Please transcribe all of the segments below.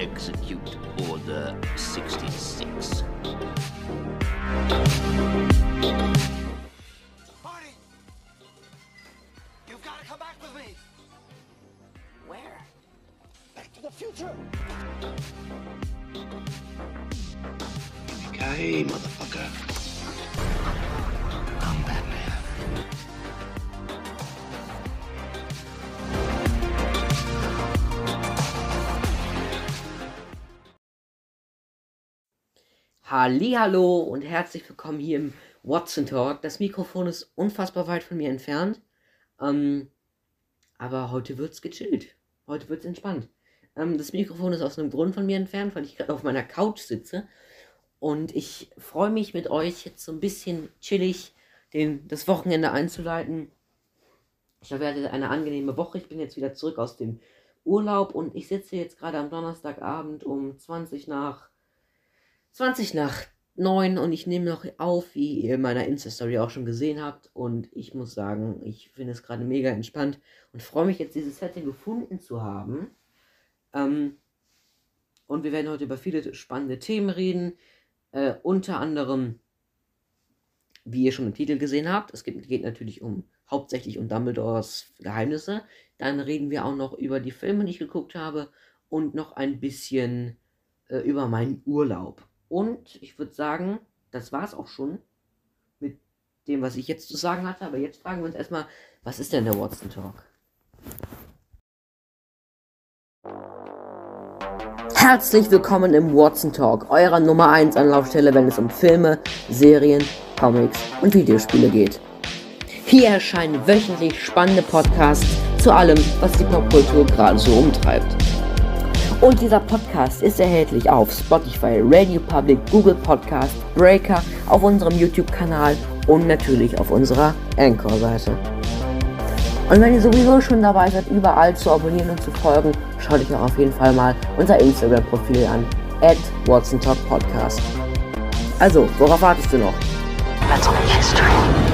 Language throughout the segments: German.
execute Order 66. Marty! You've got to come back with me! Where? Back to the future! Okay, motherfucker. Hallo und herzlich willkommen hier im Watson Talk. Das Mikrofon ist unfassbar weit von mir entfernt. Ähm, aber heute wird's gechillt. Heute wird's entspannt. Ähm, das Mikrofon ist aus einem Grund von mir entfernt, weil ich gerade auf meiner Couch sitze. Und ich freue mich mit euch jetzt so ein bisschen chillig den, das Wochenende einzuleiten. Ich hattet eine angenehme Woche. Ich bin jetzt wieder zurück aus dem Urlaub und ich sitze jetzt gerade am Donnerstagabend um 20 nach 20 nach 9 und ich nehme noch auf, wie ihr in meiner Insta-Story auch schon gesehen habt. Und ich muss sagen, ich finde es gerade mega entspannt und freue mich jetzt, dieses Setting gefunden zu haben. Ähm, und wir werden heute über viele spannende Themen reden. Äh, unter anderem, wie ihr schon im Titel gesehen habt, es geht, geht natürlich um hauptsächlich um Dumbledores Geheimnisse. Dann reden wir auch noch über die Filme, die ich geguckt habe und noch ein bisschen äh, über meinen Urlaub. Und ich würde sagen, das war es auch schon mit dem, was ich jetzt zu sagen hatte. Aber jetzt fragen wir uns erstmal, was ist denn der Watson Talk? Herzlich willkommen im Watson Talk, eurer Nummer 1 Anlaufstelle, wenn es um Filme, Serien, Comics und Videospiele geht. Hier erscheinen wöchentlich spannende Podcasts zu allem, was die Popkultur gerade so umtreibt. Und dieser Podcast ist erhältlich auf Spotify, Radio Public, Google Podcast, Breaker, auf unserem YouTube-Kanal und natürlich auf unserer Anchor-Seite. Und wenn ihr sowieso schon dabei seid, überall zu abonnieren und zu folgen, schaut euch auch auf jeden Fall mal unser Instagram-Profil an, at Watson Talk Podcast. Also, worauf wartest du noch? Let's make history.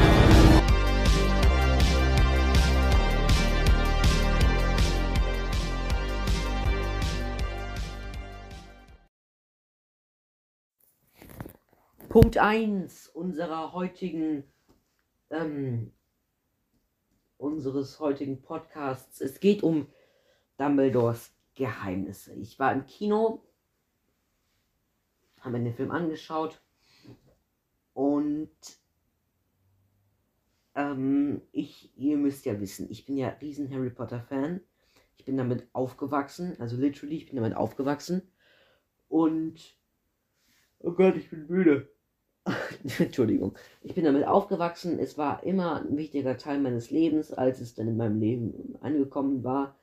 Punkt 1 unserer heutigen, ähm, unseres heutigen Podcasts. Es geht um Dumbledores Geheimnisse. Ich war im Kino, habe mir den Film angeschaut und ähm, ich, ihr müsst ja wissen, ich bin ja riesen Harry Potter Fan. Ich bin damit aufgewachsen, also literally, ich bin damit aufgewachsen und oh Gott, ich bin müde. Entschuldigung. Ich bin damit aufgewachsen. Es war immer ein wichtiger Teil meines Lebens, als es dann in meinem Leben angekommen war.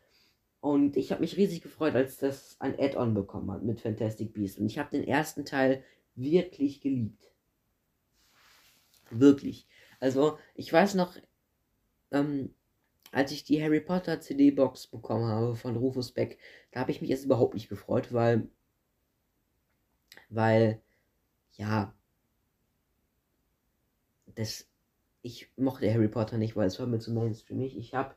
Und ich habe mich riesig gefreut, als das ein Add-on bekommen hat mit Fantastic Beasts. Und ich habe den ersten Teil wirklich geliebt. Wirklich. Also, ich weiß noch, ähm, als ich die Harry Potter CD-Box bekommen habe von Rufus Beck, da habe ich mich jetzt überhaupt nicht gefreut, weil, weil, ja, das, ich mochte Harry Potter nicht, weil es war mir zu mainstreamig. Ich habe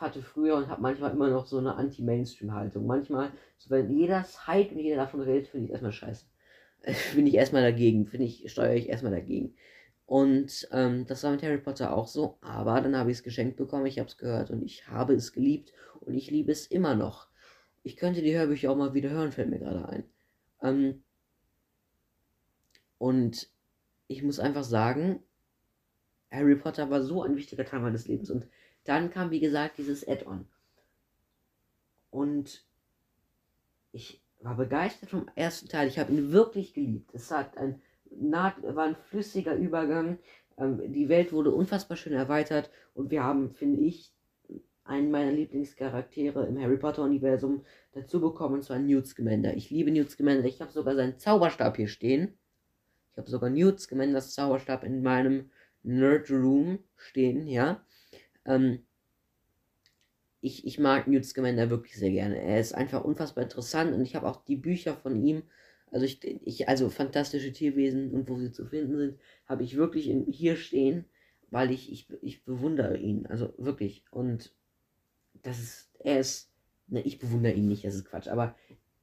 hatte früher und habe manchmal immer noch so eine Anti-Mainstream-Haltung. Manchmal, so wenn jeder hype und jeder davon redet, finde ich erstmal scheiße. Bin ich erstmal dagegen, finde ich, steuere ich erstmal dagegen. Und ähm, das war mit Harry Potter auch so, aber dann habe ich es geschenkt bekommen, ich habe es gehört und ich habe es geliebt und ich liebe es immer noch. Ich könnte die Hörbücher auch mal wieder hören, fällt mir gerade ein. Ähm, und ich muss einfach sagen, Harry Potter war so ein wichtiger Teil meines Lebens. Und dann kam, wie gesagt, dieses Add-on. Und ich war begeistert vom ersten Teil. Ich habe ihn wirklich geliebt. Es hat ein, war ein flüssiger Übergang. Ähm, die Welt wurde unfassbar schön erweitert. Und wir haben, finde ich, einen meiner Lieblingscharaktere im Harry Potter-Universum dazu bekommen, und zwar Newt Scamander. Ich liebe Newt Scamander. Ich habe sogar seinen Zauberstab hier stehen. Ich habe sogar Newt Scamanders Zauberstab in meinem Nerd Room stehen, ja. Ähm, ich, ich mag Newt Scamander wirklich sehr gerne. Er ist einfach unfassbar interessant und ich habe auch die Bücher von ihm, also ich, ich, also fantastische Tierwesen und wo sie zu finden sind, habe ich wirklich in, hier stehen, weil ich, ich, ich bewundere ihn, also wirklich. Und das ist, er ist, ne, ich bewundere ihn nicht, das ist Quatsch, aber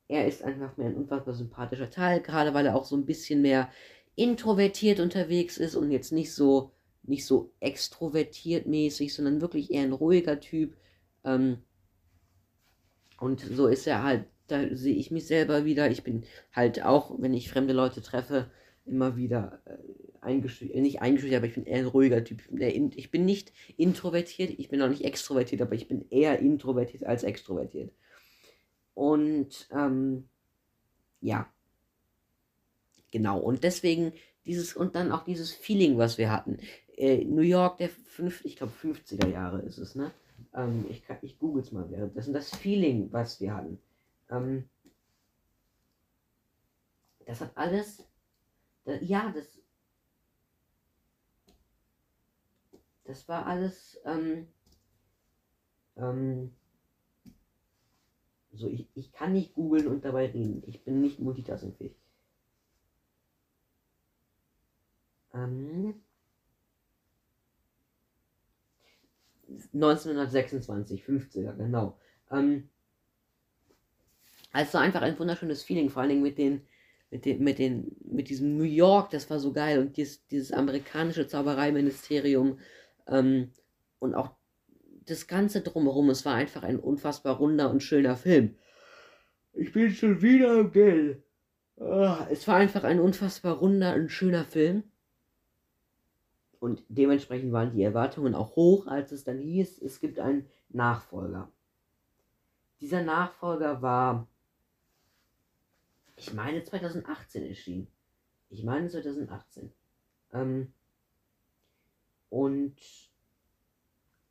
er ist einfach mehr ein unfassbar sympathischer Teil, gerade weil er auch so ein bisschen mehr introvertiert unterwegs ist und jetzt nicht so nicht so extrovertiert mäßig, sondern wirklich eher ein ruhiger Typ. Ähm, und so ist er halt, da sehe ich mich selber wieder. Ich bin halt auch, wenn ich fremde Leute treffe, immer wieder äh, eingeschüchtert, nicht eingeschüchtert, aber ich bin eher ein ruhiger Typ. Ich bin, in, ich bin nicht introvertiert, ich bin auch nicht extrovertiert, aber ich bin eher introvertiert als extrovertiert. Und ähm, ja, genau. Und deswegen dieses und dann auch dieses Feeling, was wir hatten. Äh, New York der fünf, ich glaube 50er Jahre ist es, ne? Ähm, ich ich google es mal währenddessen. Das Feeling, was wir hatten. Ähm, das hat alles. Das, ja, das. Das war alles. Ähm, ähm, so, ich, ich kann nicht googeln und dabei reden. Ich bin nicht multitaskingfähig. Ähm, 1926, 50er, genau. Ähm, also einfach ein wunderschönes Feeling, vor allen Dingen mit den, mit den, mit den, mit diesem New York, das war so geil und dieses, dieses amerikanische Zaubereiministerium ähm, und auch das Ganze drumherum, es war einfach ein unfassbar runder und schöner Film. Ich bin schon wieder im Geld. Oh, es war einfach ein unfassbar runder und schöner Film. Und dementsprechend waren die Erwartungen auch hoch, als es dann hieß, es gibt einen Nachfolger. Dieser Nachfolger war, ich meine 2018 erschienen. Ich meine 2018. Ähm, und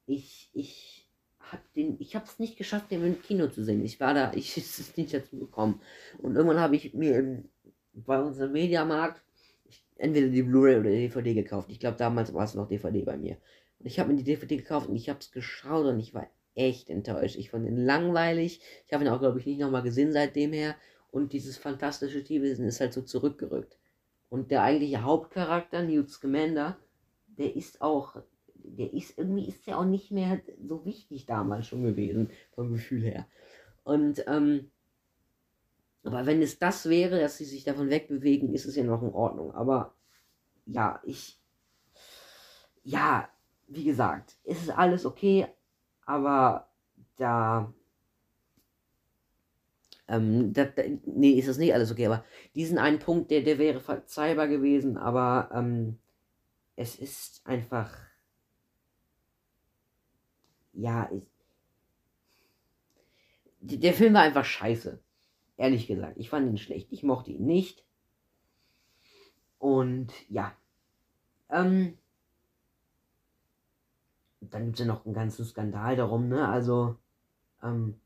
ich, ich hab den, ich habe es nicht geschafft, den im Kino zu sehen. Ich war da, ich ist nicht dazu gekommen. Und irgendwann habe ich mir im, bei unserem Mediamarkt entweder die Blu-ray oder die DVD gekauft. Ich glaube, damals war es noch DVD bei mir. Und ich habe mir die DVD gekauft und ich habe es geschaut und ich war echt enttäuscht. Ich fand ihn langweilig. Ich habe ihn auch, glaube ich, nicht nochmal gesehen seitdem her. Und dieses fantastische Tierwesen ist halt so zurückgerückt. Und der eigentliche Hauptcharakter, Newt Scamander, der ist auch, der ist, irgendwie ist der auch nicht mehr so wichtig damals schon gewesen, vom Gefühl her. Und, ähm, aber wenn es das wäre, dass sie sich davon wegbewegen, ist es ja noch in Ordnung. Aber ja, ich. Ja, wie gesagt, es ist alles okay, aber da. Ähm, da, da, nee, ist das nicht alles okay, aber diesen einen Punkt, der, der wäre verzeihbar gewesen, aber ähm, es ist einfach. Ja, ich, der Film war einfach scheiße. Ehrlich gesagt, ich fand ihn schlecht. Ich mochte ihn nicht. Und ja. Ähm, dann gibt es ja noch einen ganzen Skandal darum, ne? Also, ähm,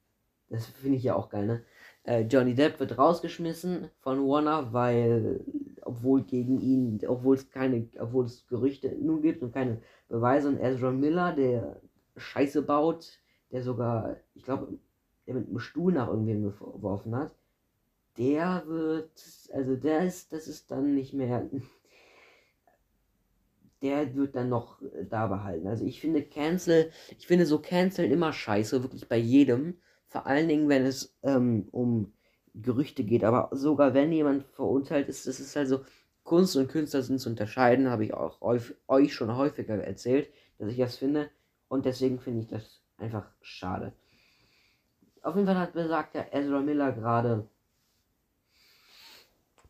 das finde ich ja auch geil, ne? Äh, Johnny Depp wird rausgeschmissen von Warner, weil, obwohl gegen ihn, obwohl es keine, obwohl es Gerüchte nun gibt und keine Beweise und Ezra Miller, der Scheiße baut, der sogar, ich glaube, der mit einem Stuhl nach irgendwem geworfen hat, der wird, also der ist, das ist dann nicht mehr, der wird dann noch da behalten. Also ich finde Cancel, ich finde so Cancel immer scheiße, wirklich bei jedem. Vor allen Dingen, wenn es ähm, um Gerüchte geht. Aber sogar wenn jemand verurteilt ist, das ist also Kunst und Künstler sind zu unterscheiden, habe ich auch euch schon häufiger erzählt, dass ich das finde. Und deswegen finde ich das einfach schade. Auf jeden Fall hat besagt der Ezra Miller gerade,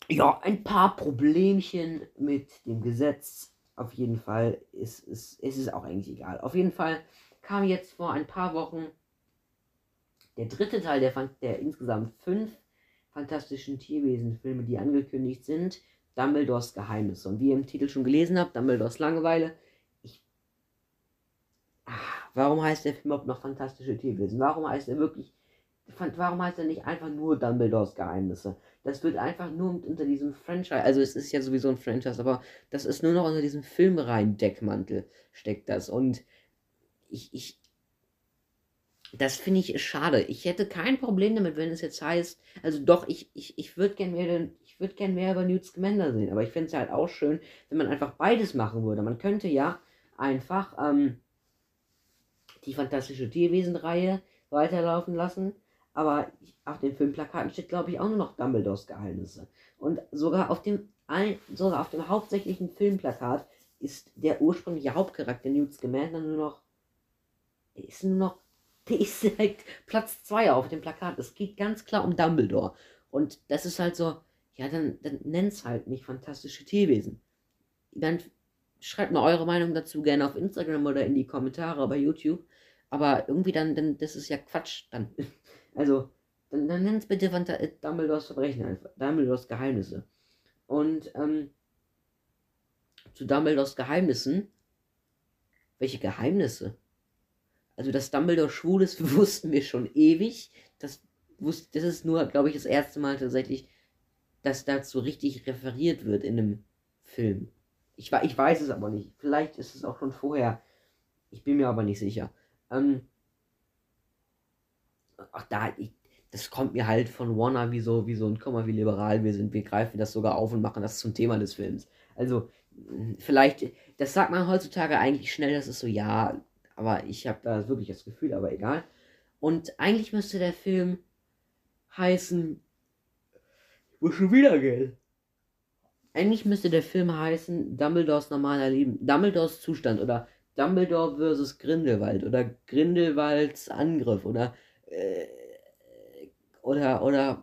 ja, ein paar Problemchen mit dem Gesetz. Auf jeden Fall ist es ist, ist auch eigentlich egal. Auf jeden Fall kam jetzt vor ein paar Wochen der dritte Teil der, der insgesamt fünf fantastischen Tierwesen-Filme, die angekündigt sind. Dumbledores Geheimnisse. Und wie ihr im Titel schon gelesen habt, Dumbledores Langeweile. Ich. Ach, warum heißt der Film überhaupt noch Fantastische Tierwesen? Warum heißt er wirklich. Warum heißt er nicht einfach nur Dumbledores Geheimnisse? Das wird einfach nur unter diesem Franchise, also es ist ja sowieso ein Franchise, aber das ist nur noch unter diesem filmreihen Deckmantel steckt das. Und ich, ich, das finde ich schade. Ich hätte kein Problem damit, wenn es jetzt heißt, also doch, ich, ich, ich würde gern mehr, ich gern mehr über Newt Scamander sehen, aber ich fände es halt auch schön, wenn man einfach beides machen würde. Man könnte ja einfach ähm, die fantastische Tierwesen-Reihe weiterlaufen lassen aber auf den Filmplakaten steht, glaube ich, auch nur noch Dumbledores Geheimnisse. Und sogar auf dem, ein, sogar auf dem hauptsächlichen Filmplakat ist der ursprüngliche Hauptcharakter Newt Scamander nur noch, ist nur noch, der ist direkt Platz 2 auf dem Plakat. Es geht ganz klar um Dumbledore. Und das ist halt so, ja, dann, dann nenn's halt nicht fantastische Tierwesen. Dann schreibt mal eure Meinung dazu gerne auf Instagram oder in die Kommentare bei YouTube. Aber irgendwie dann, dann das ist ja Quatsch dann. Also, dann, dann es bitte Fanta äh, Dumbledores Verbrechen einfach. Dumbledores Geheimnisse. Und ähm, zu Dumbledores Geheimnissen. Welche Geheimnisse? Also, dass Dumbledore schwul ist, wussten wir schon ewig. Das, wusste, das ist nur, glaube ich, das erste Mal tatsächlich, dass dazu richtig referiert wird in einem Film. Ich, ich weiß es aber nicht. Vielleicht ist es auch schon vorher. Ich bin mir aber nicht sicher. Ähm, ach, da, ich, das kommt mir halt von Warner wie so, wie so ein, mal, wie liberal wir sind. Wir greifen das sogar auf und machen das zum Thema des Films. Also, vielleicht, das sagt man heutzutage eigentlich schnell, das ist so, ja, aber ich habe da wirklich das Gefühl, aber egal. Und eigentlich müsste der Film heißen, ich muss schon wieder Geld. Eigentlich müsste der Film heißen Dumbledores normaler Leben, Dumbledores Zustand oder Dumbledore versus Grindelwald oder Grindelwalds Angriff oder äh, oder oder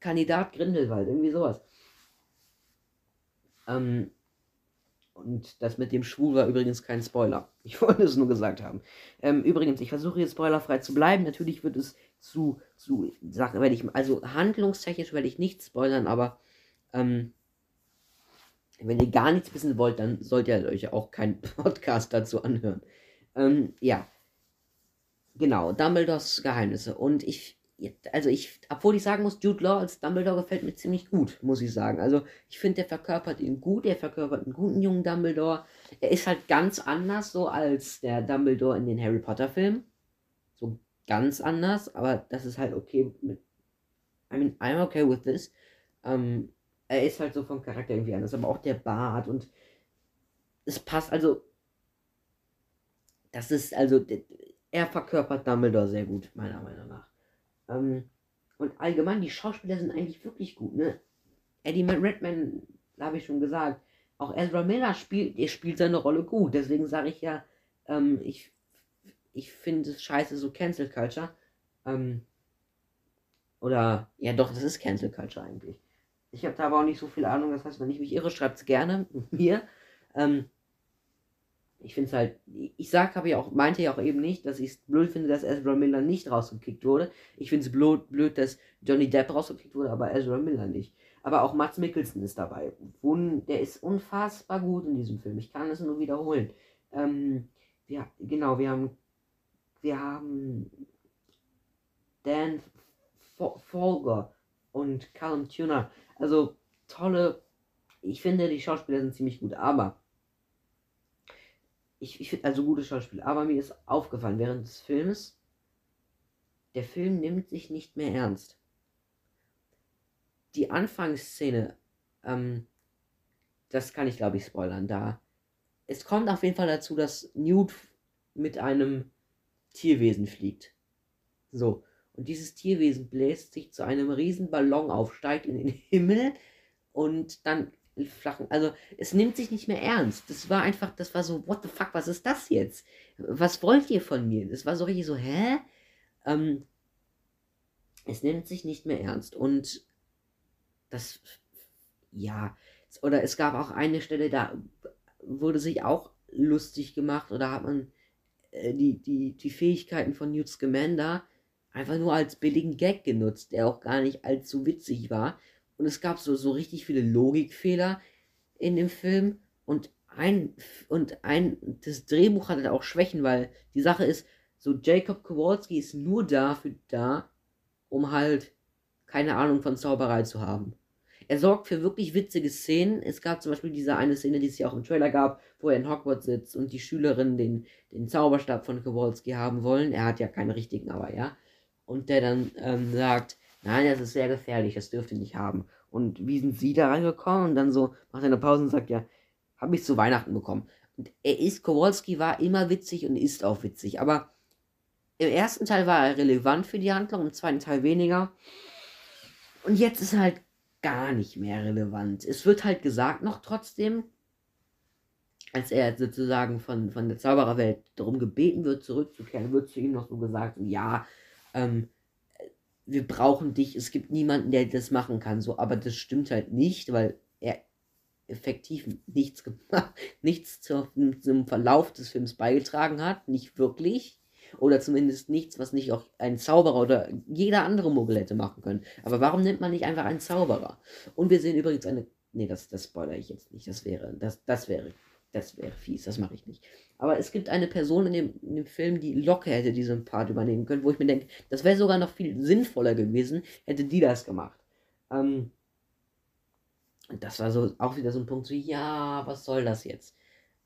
Kandidat Grindelwald, irgendwie sowas. Ähm, und das mit dem Schwul war übrigens kein Spoiler. Ich wollte es nur gesagt haben. Ähm, übrigens, ich versuche jetzt spoilerfrei zu bleiben. Natürlich wird es zu, zu Sachen, werde ich, also handlungstechnisch werde ich nicht spoilern, aber ähm, wenn ihr gar nichts wissen wollt, dann sollt ihr euch auch keinen Podcast dazu anhören. Ähm, ja. Genau, Dumbledores Geheimnisse. Und ich, also ich, obwohl ich sagen muss, Jude Law als Dumbledore gefällt mir ziemlich gut, muss ich sagen. Also ich finde, der verkörpert ihn gut, er verkörpert einen guten jungen Dumbledore. Er ist halt ganz anders so als der Dumbledore in den Harry Potter Filmen. So ganz anders, aber das ist halt okay mit. I mean, I'm okay with this. Ähm, er ist halt so vom Charakter irgendwie anders, aber auch der Bart und es passt, also das ist, also er verkörpert Dumbledore sehr gut, meiner Meinung nach. Ähm, und allgemein, die Schauspieler sind eigentlich wirklich gut, ne? Eddie Redman, habe ich schon gesagt, auch Ezra Miller spielt, er spielt seine Rolle gut, deswegen sage ich ja, ähm, ich, ich finde es scheiße, so Cancel Culture. Ähm, oder, ja doch, das ist Cancel Culture eigentlich. Ich habe da aber auch nicht so viel Ahnung. Das heißt, wenn ich mich irre, schreibt es gerne mir. Ähm, ich finde es halt, ich sag, habe ja auch, meinte ja auch eben nicht, dass ich es blöd finde, dass Ezra Miller nicht rausgekickt wurde. Ich finde es blöd, blöd, dass Johnny Depp rausgekickt wurde, aber Ezra Miller nicht. Aber auch Mats Mikkelsen ist dabei. Der ist unfassbar gut in diesem Film. Ich kann es nur wiederholen. Ähm, ja, genau, wir haben, wir haben Dan Folger und Callum Tuner. Also tolle, ich finde, die Schauspieler sind ziemlich gut, aber ich, ich finde also gute Schauspieler, aber mir ist aufgefallen während des Films, der Film nimmt sich nicht mehr ernst. Die Anfangsszene, ähm, das kann ich glaube ich spoilern, da es kommt auf jeden Fall dazu, dass Newt mit einem Tierwesen fliegt. So. Und dieses Tierwesen bläst sich zu einem riesen Ballon auf, steigt in den Himmel und dann flachen. Also es nimmt sich nicht mehr ernst. Das war einfach, das war so, what the fuck, was ist das jetzt? Was wollt ihr von mir? Das war so richtig so, hä? Ähm, es nimmt sich nicht mehr ernst. Und das, ja, oder es gab auch eine Stelle, da wurde sich auch lustig gemacht oder hat man äh, die, die, die Fähigkeiten von Newt Scamander einfach nur als billigen Gag genutzt, der auch gar nicht allzu witzig war. Und es gab so, so richtig viele Logikfehler in dem Film. Und ein, und ein, das Drehbuch hatte auch Schwächen, weil die Sache ist, so Jacob Kowalski ist nur dafür da, um halt keine Ahnung von Zauberei zu haben. Er sorgt für wirklich witzige Szenen. Es gab zum Beispiel diese eine Szene, die es ja auch im Trailer gab, wo er in Hogwarts sitzt und die Schülerinnen den, den Zauberstab von Kowalski haben wollen. Er hat ja keinen richtigen, aber ja und der dann ähm, sagt, nein, das ist sehr gefährlich, das dürft ihr nicht haben. Und wie sind sie da reingekommen? Und dann so macht er eine Pause und sagt, ja, habe ich zu Weihnachten bekommen. Und er ist, Kowalski war immer witzig und ist auch witzig, aber im ersten Teil war er relevant für die Handlung, im zweiten Teil weniger. Und jetzt ist er halt gar nicht mehr relevant. Es wird halt gesagt noch trotzdem, als er sozusagen von, von der Zaubererwelt darum gebeten wird, zurückzukehren, wird zu ihm noch so gesagt, ja, ähm, wir brauchen dich, es gibt niemanden, der das machen kann, so, aber das stimmt halt nicht, weil er effektiv nichts gemacht, nichts zur, zum Verlauf des Films beigetragen hat, nicht wirklich. Oder zumindest nichts, was nicht auch ein Zauberer oder jeder andere Muggel hätte machen können. Aber warum nimmt man nicht einfach einen Zauberer? Und wir sehen übrigens eine. Nee, das, das spoilere ich jetzt nicht. Das wäre, das, das wäre, das wäre fies, das mache ich nicht. Aber es gibt eine Person in dem, in dem Film, die locker hätte diesen Part übernehmen können, wo ich mir denke, das wäre sogar noch viel sinnvoller gewesen, hätte die das gemacht. Ähm, das war so auch wieder so ein Punkt, so, ja, was soll das jetzt?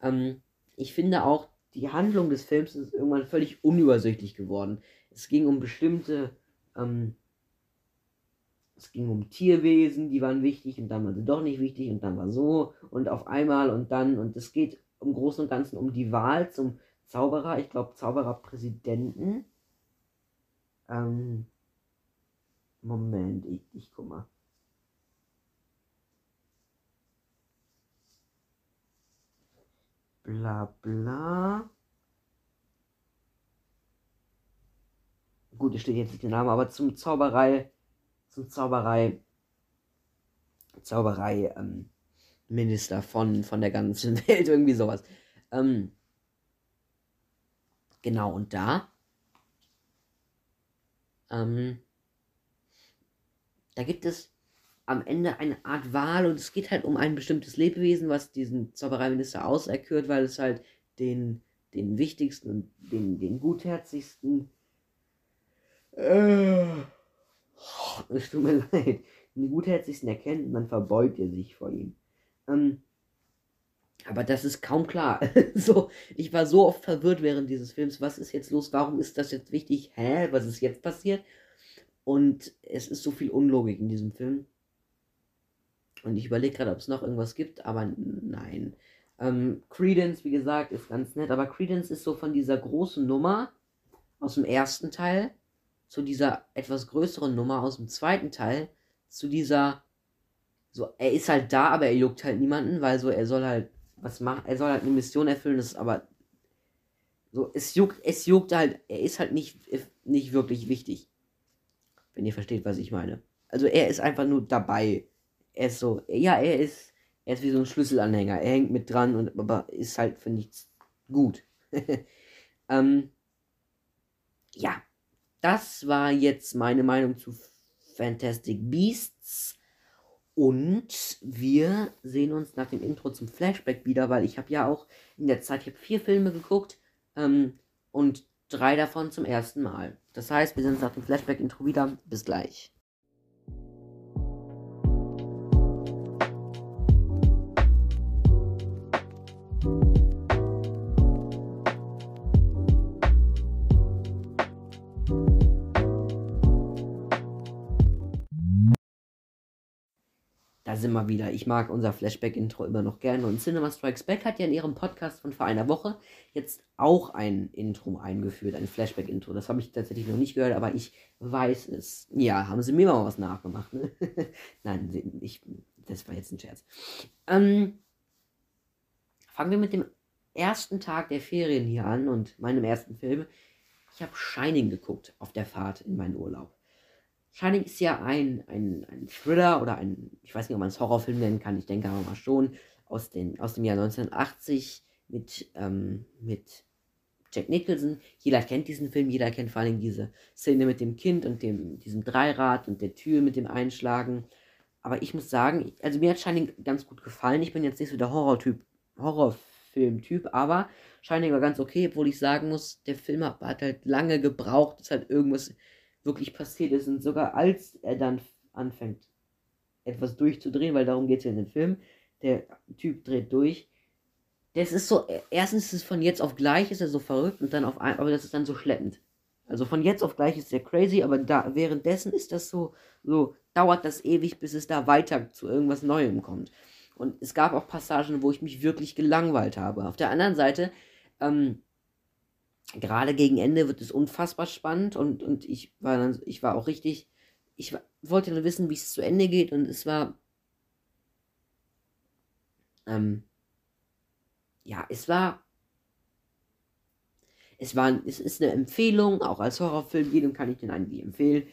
Ähm, ich finde auch, die Handlung des Films ist irgendwann völlig unübersichtlich geworden. Es ging um bestimmte, ähm, es ging um Tierwesen, die waren wichtig und dann waren sie doch nicht wichtig und dann war so und auf einmal und dann und es geht im Großen und Ganzen um die Wahl zum Zauberer, ich glaube Zaubererpräsidenten. Ähm, Moment, ich, ich guck mal. bla bla. Gut, es steht jetzt nicht der Name, aber zum Zauberei, zum Zauberei, Zauberei, ähm, Minister von, von der ganzen Welt, irgendwie sowas. Ähm, genau, und da, ähm, da gibt es am Ende eine Art Wahl und es geht halt um ein bestimmtes Lebewesen, was diesen Zaubereiminister auserkürt, weil es halt den, den wichtigsten und den, den gutherzigsten. Äh, es tut mir leid. Den gutherzigsten erkennt und dann verbeugt er sich vor ihm. Ähm, aber das ist kaum klar. so, ich war so oft verwirrt während dieses Films. Was ist jetzt los? Warum ist das jetzt wichtig? Hä? Was ist jetzt passiert? Und es ist so viel Unlogik in diesem Film. Und ich überlege gerade, ob es noch irgendwas gibt, aber nein. Ähm, Credence, wie gesagt, ist ganz nett, aber Credence ist so von dieser großen Nummer aus dem ersten Teil zu dieser etwas größeren Nummer aus dem zweiten Teil zu dieser so er ist halt da, aber er juckt halt niemanden, weil so er soll halt was machen, er soll halt eine Mission erfüllen, das ist aber so es juckt es juckt halt, er ist halt nicht nicht wirklich wichtig. Wenn ihr versteht, was ich meine. Also er ist einfach nur dabei er ist so, ja, er ist, er ist wie so ein Schlüsselanhänger. Er hängt mit dran und aber ist halt für nichts gut. ähm, ja, das war jetzt meine Meinung zu Fantastic Beasts. Und wir sehen uns nach dem Intro zum Flashback wieder, weil ich habe ja auch in der Zeit, ich habe vier Filme geguckt ähm, und drei davon zum ersten Mal. Das heißt, wir sehen uns nach dem Flashback-Intro wieder. Bis gleich. Wir wieder. Ich mag unser Flashback-Intro immer noch gerne. Und Cinema Strikes Back hat ja in ihrem Podcast von vor einer Woche jetzt auch ein Intro eingeführt, ein Flashback-Intro. Das habe ich tatsächlich noch nicht gehört, aber ich weiß es. Ja, haben sie mir mal was nachgemacht. Ne? Nein, ich, das war jetzt ein Scherz. Ähm, fangen wir mit dem ersten Tag der Ferien hier an und meinem ersten Film. Ich habe Shining geguckt auf der Fahrt in meinen Urlaub. Shining ist ja ein, ein, ein Thriller oder ein, ich weiß nicht, ob man es Horrorfilm nennen kann, ich denke aber mal schon, aus, den, aus dem Jahr 1980 mit, ähm, mit Jack Nicholson. Jeder kennt diesen Film, jeder kennt vor allem diese Szene mit dem Kind und dem, diesem Dreirad und der Tür mit dem Einschlagen. Aber ich muss sagen, also mir hat Shining ganz gut gefallen. Ich bin jetzt nicht so der Horrortyp, Horrorfilm-Typ, aber Shining war ganz okay, obwohl ich sagen muss, der Film hat, hat halt lange gebraucht, es hat irgendwas wirklich passiert ist. Und sogar als er dann anfängt, etwas durchzudrehen, weil darum geht es ja in dem Film, der Typ dreht durch. Das ist so, erstens ist es von jetzt auf gleich, ist er so verrückt und dann auf ein, aber das ist dann so schleppend. Also von jetzt auf gleich ist er crazy, aber da, währenddessen ist das so, so, dauert das ewig, bis es da weiter zu irgendwas Neuem kommt. Und es gab auch Passagen, wo ich mich wirklich gelangweilt habe. Auf der anderen Seite, ähm, gerade gegen Ende wird es unfassbar spannend und, und ich war dann, ich war auch richtig, ich wollte dann wissen, wie es zu Ende geht und es war, ähm, ja, es war, es war, es ist eine Empfehlung, auch als Horrorfilm, jedem kann ich den eigentlich empfehlen.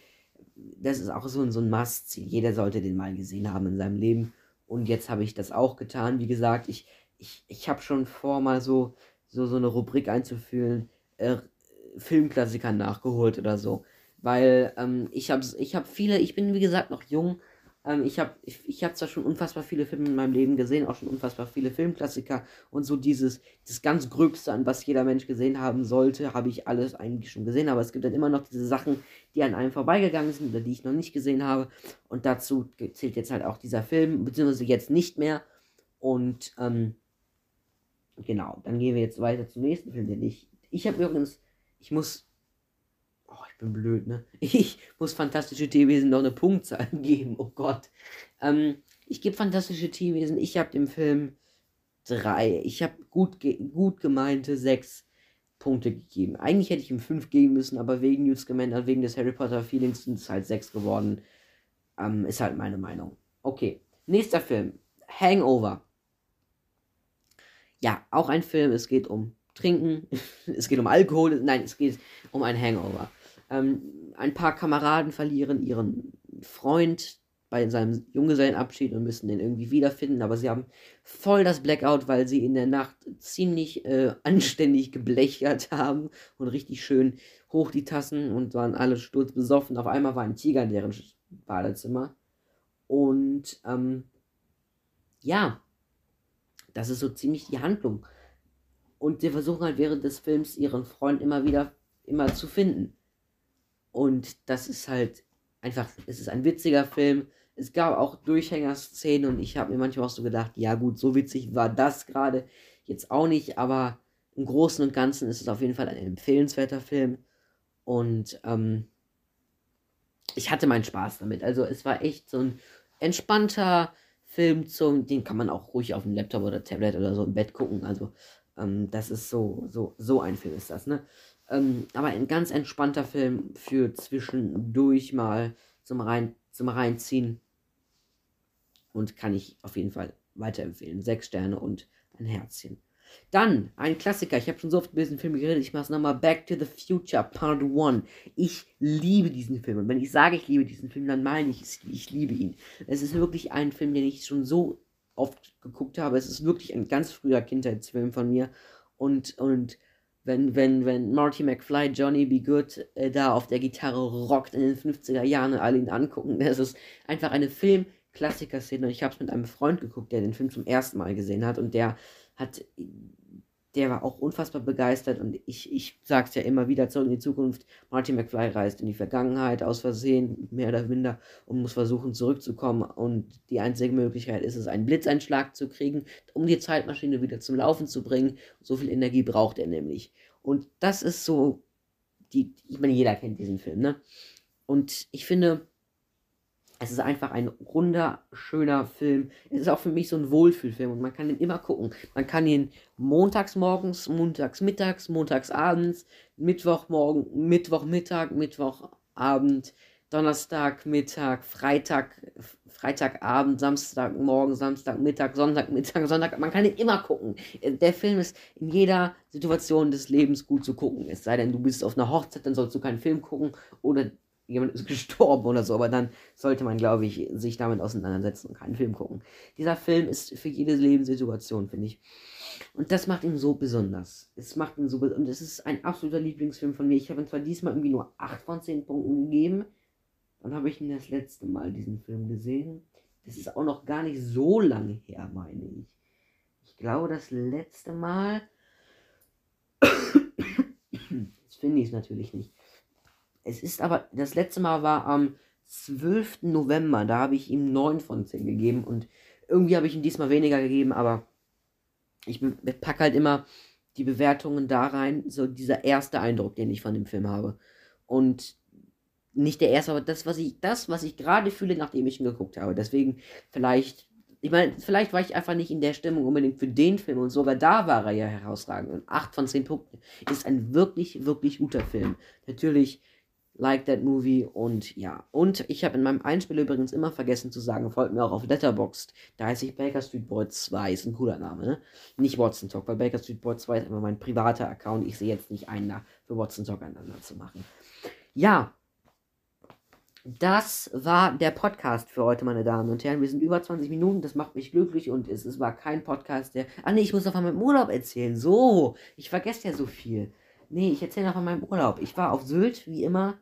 Das ist auch so, so ein Must-Ziel. Jeder sollte den mal gesehen haben in seinem Leben. Und jetzt habe ich das auch getan. Wie gesagt, ich, ich, ich habe schon vor, mal so, so, so eine Rubrik einzuführen, äh, Filmklassiker nachgeholt oder so. Weil ähm, ich habe ich hab viele, ich bin wie gesagt noch jung. Ähm, ich habe ich, ich hab zwar schon unfassbar viele Filme in meinem Leben gesehen, auch schon unfassbar viele Filmklassiker. Und so dieses, das ganz Gröbste, an was jeder Mensch gesehen haben sollte, habe ich alles eigentlich schon gesehen. Aber es gibt dann immer noch diese Sachen, die an einem vorbeigegangen sind oder die ich noch nicht gesehen habe. Und dazu zählt jetzt halt auch dieser Film, beziehungsweise jetzt nicht mehr. Und ähm, genau, dann gehen wir jetzt weiter zum nächsten Film, den ich ich habe übrigens, ich muss, oh, ich bin blöd, ne? Ich muss fantastische Tierwesen noch eine Punktzahl geben, oh Gott. Ähm, ich gebe fantastische Tierwesen, ich habe dem Film drei, ich habe gut, ge gut gemeinte sechs Punkte gegeben. Eigentlich hätte ich ihm fünf geben müssen, aber wegen Newt Scamander, wegen des Harry Potter Feelings sind es halt sechs geworden. Ähm, ist halt meine Meinung. Okay, nächster Film, Hangover. Ja, auch ein Film, es geht um trinken. es geht um Alkohol. Nein, es geht um ein Hangover. Ähm, ein paar Kameraden verlieren ihren Freund bei seinem Junggesellenabschied und müssen den irgendwie wiederfinden, aber sie haben voll das Blackout, weil sie in der Nacht ziemlich äh, anständig geblechert haben und richtig schön hoch die Tassen und waren alle sturzbesoffen. Auf einmal war ein Tiger in deren Badezimmer. Und ähm, ja, das ist so ziemlich die Handlung. Und sie versuchen halt während des Films ihren Freund immer wieder immer zu finden. Und das ist halt einfach, es ist ein witziger Film. Es gab auch Durchhängerszenen und ich habe mir manchmal auch so gedacht, ja gut, so witzig war das gerade jetzt auch nicht, aber im Großen und Ganzen ist es auf jeden Fall ein empfehlenswerter Film. Und ähm, ich hatte meinen Spaß damit. Also es war echt so ein entspannter Film zum, den kann man auch ruhig auf dem Laptop oder Tablet oder so im Bett gucken. Also ähm, das ist so, so, so ein Film ist das, ne? Ähm, aber ein ganz entspannter Film für zwischendurch mal zum, Rein, zum Reinziehen. Und kann ich auf jeden Fall weiterempfehlen. Sechs Sterne und ein Herzchen. Dann ein Klassiker. Ich habe schon so oft über diesen Film geredet. Ich mache es nochmal. Back to the Future Part 1. Ich liebe diesen Film. Und wenn ich sage, ich liebe diesen Film, dann meine ich, ich liebe ihn. Es ist wirklich ein Film, den ich schon so oft geguckt habe. Es ist wirklich ein ganz früher Kindheitsfilm von mir. Und, und wenn, wenn, wenn Marty McFly, Johnny Be Good äh, da auf der Gitarre rockt in den 50er Jahren und alle ihn angucken, das ist einfach eine Film-Klassiker-Szene. Und ich habe es mit einem Freund geguckt, der den Film zum ersten Mal gesehen hat und der hat der war auch unfassbar begeistert und ich, ich sag's ja immer wieder zurück in die Zukunft. Marty McFly reist in die Vergangenheit aus Versehen, mehr oder minder, und muss versuchen zurückzukommen. Und die einzige Möglichkeit ist es, einen Blitzeinschlag zu kriegen, um die Zeitmaschine wieder zum Laufen zu bringen. So viel Energie braucht er nämlich. Und das ist so, die, ich meine, jeder kennt diesen Film, ne? Und ich finde, es ist einfach ein runder, schöner Film. Es ist auch für mich so ein Wohlfühlfilm und man kann ihn immer gucken. Man kann ihn montags morgens, montags mittags, montags abends, Mittwochmorgen, Mittwochmittag, Mittwochabend, Donnerstag, Mittag, Freitag, Freitagabend, Samstagmorgen, Samstagmittag, Sonntagmittag, Sonntag. Man kann ihn immer gucken. Der Film ist in jeder Situation des Lebens gut zu gucken. Es sei denn, du bist auf einer Hochzeit, dann sollst du keinen Film gucken oder jemand ist gestorben oder so, aber dann sollte man, glaube ich, sich damit auseinandersetzen und keinen Film gucken. Dieser Film ist für jede Lebenssituation, finde ich. Und das macht ihn so besonders. Es macht ihn so und es ist ein absoluter Lieblingsfilm von mir. Ich habe ihm zwar diesmal irgendwie nur 8 von 10 Punkten gegeben. Dann habe ich ihn das letzte Mal diesen Film gesehen. Das ist auch noch gar nicht so lange her, meine ich. Ich glaube, das letzte Mal. das finde ich es natürlich nicht. Es ist aber, das letzte Mal war am 12. November, da habe ich ihm 9 von 10 gegeben und irgendwie habe ich ihm diesmal weniger gegeben, aber ich packe halt immer die Bewertungen da rein, so dieser erste Eindruck, den ich von dem Film habe. Und nicht der erste, aber das, was ich, das, was ich gerade fühle, nachdem ich ihn geguckt habe. Deswegen vielleicht Ich meine, vielleicht war ich einfach nicht in der Stimmung unbedingt für den Film und sogar da war er ja herausragend. Und 8 von 10 Punkten ist ein wirklich, wirklich guter Film. Natürlich like that movie und ja. Und ich habe in meinem Einspiel übrigens immer vergessen zu sagen, folgt mir auch auf Letterboxd. Da heiße ich Baker Street Boy 2, ist ein cooler Name, ne? Nicht Watson Talk, weil Baker Street Boy 2 ist immer mein privater Account. Ich sehe jetzt nicht einen da für Watson Talk aneinander zu machen. Ja. Das war der Podcast für heute, meine Damen und Herren. Wir sind über 20 Minuten, das macht mich glücklich und es, es war kein Podcast, der. Ah, nee, ich muss noch von meinem Urlaub erzählen. So, ich vergesse ja so viel. Nee, ich erzähle noch von meinem Urlaub. Ich war auf Sylt, wie immer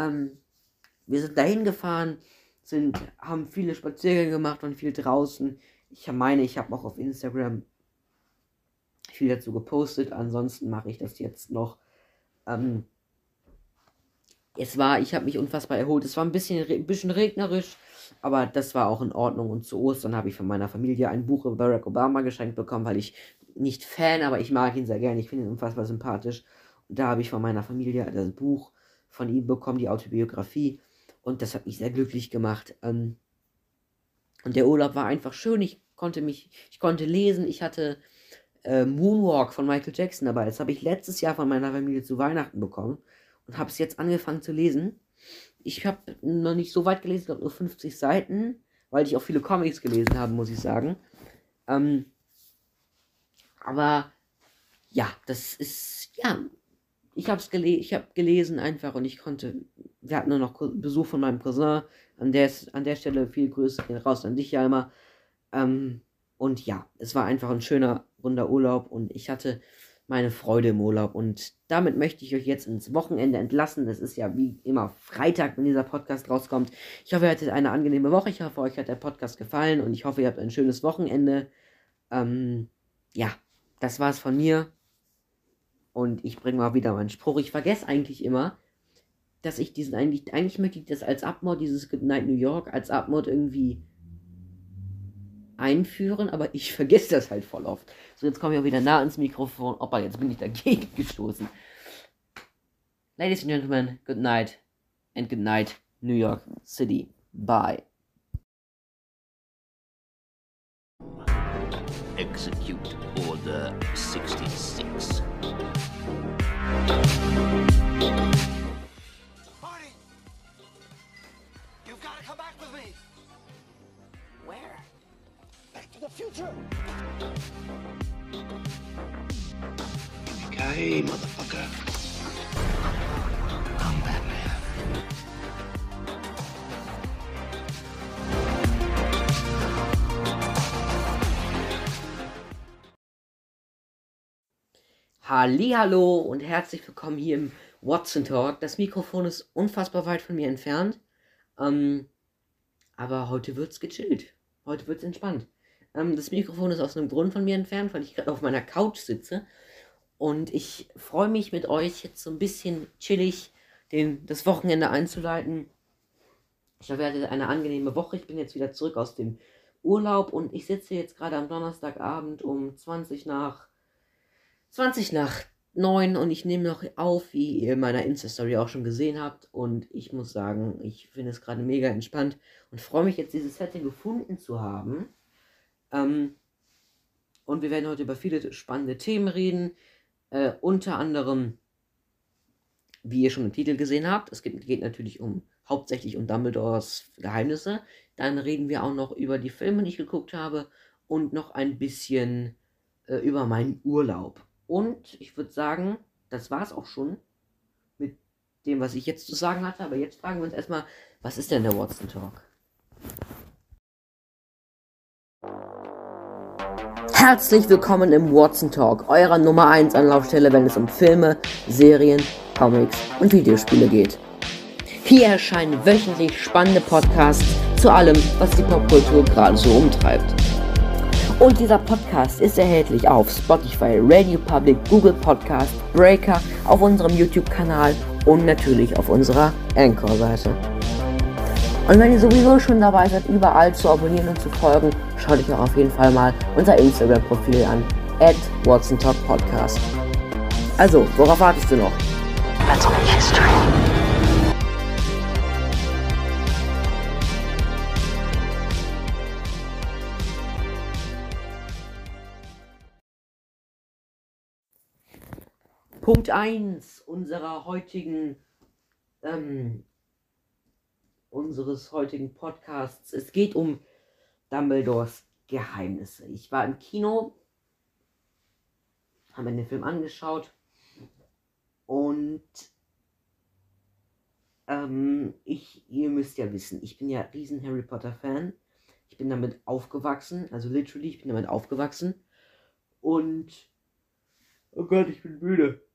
ähm, wir sind dahin gefahren, sind, haben viele Spaziergänge gemacht und viel draußen. Ich meine, ich habe auch auf Instagram viel dazu gepostet. Ansonsten mache ich das jetzt noch. Ähm, es war, ich habe mich unfassbar erholt. Es war ein bisschen, ein bisschen regnerisch, aber das war auch in Ordnung. Und zu Ostern habe ich von meiner Familie ein Buch über Barack Obama geschenkt bekommen, weil ich nicht Fan, aber ich mag ihn sehr gerne. Ich finde ihn unfassbar sympathisch. Und da habe ich von meiner Familie das Buch von ihm bekommen, die Autobiografie. Und das hat mich sehr glücklich gemacht. Ähm, und der Urlaub war einfach schön. Ich konnte mich, ich konnte lesen. Ich hatte äh, Moonwalk von Michael Jackson dabei. Das habe ich letztes Jahr von meiner Familie zu Weihnachten bekommen und habe es jetzt angefangen zu lesen. Ich habe noch nicht so weit gelesen, glaube nur 50 Seiten, weil ich auch viele Comics gelesen habe, muss ich sagen. Ähm, aber ja, das ist ja ich habe es gele ich hab gelesen einfach und ich konnte. Wir hatten nur noch Besuch von meinem Cousin. An der, an der Stelle viel Grüße gehen raus an dich, Jalma. Ähm, und ja, es war einfach ein schöner, runder Urlaub und ich hatte meine Freude im Urlaub. Und damit möchte ich euch jetzt ins Wochenende entlassen. Das ist ja wie immer Freitag, wenn dieser Podcast rauskommt. Ich hoffe, ihr hattet eine angenehme Woche. Ich hoffe, euch hat der Podcast gefallen und ich hoffe, ihr habt ein schönes Wochenende. Ähm, ja, das war's von mir. Und ich bringe mal wieder meinen Spruch. Ich vergesse eigentlich immer, dass ich diesen eigentlich, eigentlich möchte ich das als Abmod, dieses Good Night New York, als Abmod irgendwie einführen, aber ich vergesse das halt voll oft. So, jetzt komme ich auch wieder nah ans Mikrofon. Opa, jetzt bin ich dagegen gestoßen. Ladies and Gentlemen, good night and good night, New York City. Bye. Execute Order 66. Marty! You've got to come back with me! Where? Back to the future! Okay, motherfucker. Hallo und herzlich willkommen hier im Watson Talk. Das Mikrofon ist unfassbar weit von mir entfernt. Ähm, aber heute wird's gechillt. Heute wird's entspannt. Ähm, das Mikrofon ist aus einem Grund von mir entfernt, weil ich gerade auf meiner Couch sitze. Und ich freue mich mit euch jetzt so ein bisschen chillig den, das Wochenende einzuleiten. Ich hoffe, eine angenehme Woche. Ich bin jetzt wieder zurück aus dem Urlaub und ich sitze jetzt gerade am Donnerstagabend um 20 nach 20 nach 9 und ich nehme noch auf, wie ihr in meiner Insta-Story auch schon gesehen habt. Und ich muss sagen, ich finde es gerade mega entspannt und freue mich jetzt, dieses Setting gefunden zu haben. Ähm, und wir werden heute über viele spannende Themen reden. Äh, unter anderem, wie ihr schon im Titel gesehen habt, es geht, geht natürlich um hauptsächlich um Dumbledores Geheimnisse. Dann reden wir auch noch über die Filme, die ich geguckt habe und noch ein bisschen äh, über meinen Urlaub. Und ich würde sagen, das war es auch schon mit dem, was ich jetzt zu sagen hatte. Aber jetzt fragen wir uns erstmal, was ist denn der Watson Talk? Herzlich willkommen im Watson Talk, eurer Nummer 1 Anlaufstelle, wenn es um Filme, Serien, Comics und Videospiele geht. Hier erscheinen wöchentlich spannende Podcasts zu allem, was die Popkultur gerade so umtreibt. Und dieser Podcast ist erhältlich auf Spotify, Radio Public, Google Podcast, Breaker, auf unserem YouTube-Kanal und natürlich auf unserer Anchor-Seite. Und wenn ihr sowieso schon dabei seid, überall zu abonnieren und zu folgen, schaut euch auch auf jeden Fall mal unser Instagram-Profil an, at Podcast. Also, worauf wartest du noch? Let's make history. Punkt 1 unserer heutigen, ähm, unseres heutigen Podcasts. Es geht um Dumbledores Geheimnisse. Ich war im Kino, habe mir den Film angeschaut und ähm, ich, ihr müsst ja wissen, ich bin ja riesen Harry Potter Fan. Ich bin damit aufgewachsen, also literally, ich bin damit aufgewachsen. Und oh Gott, ich bin müde.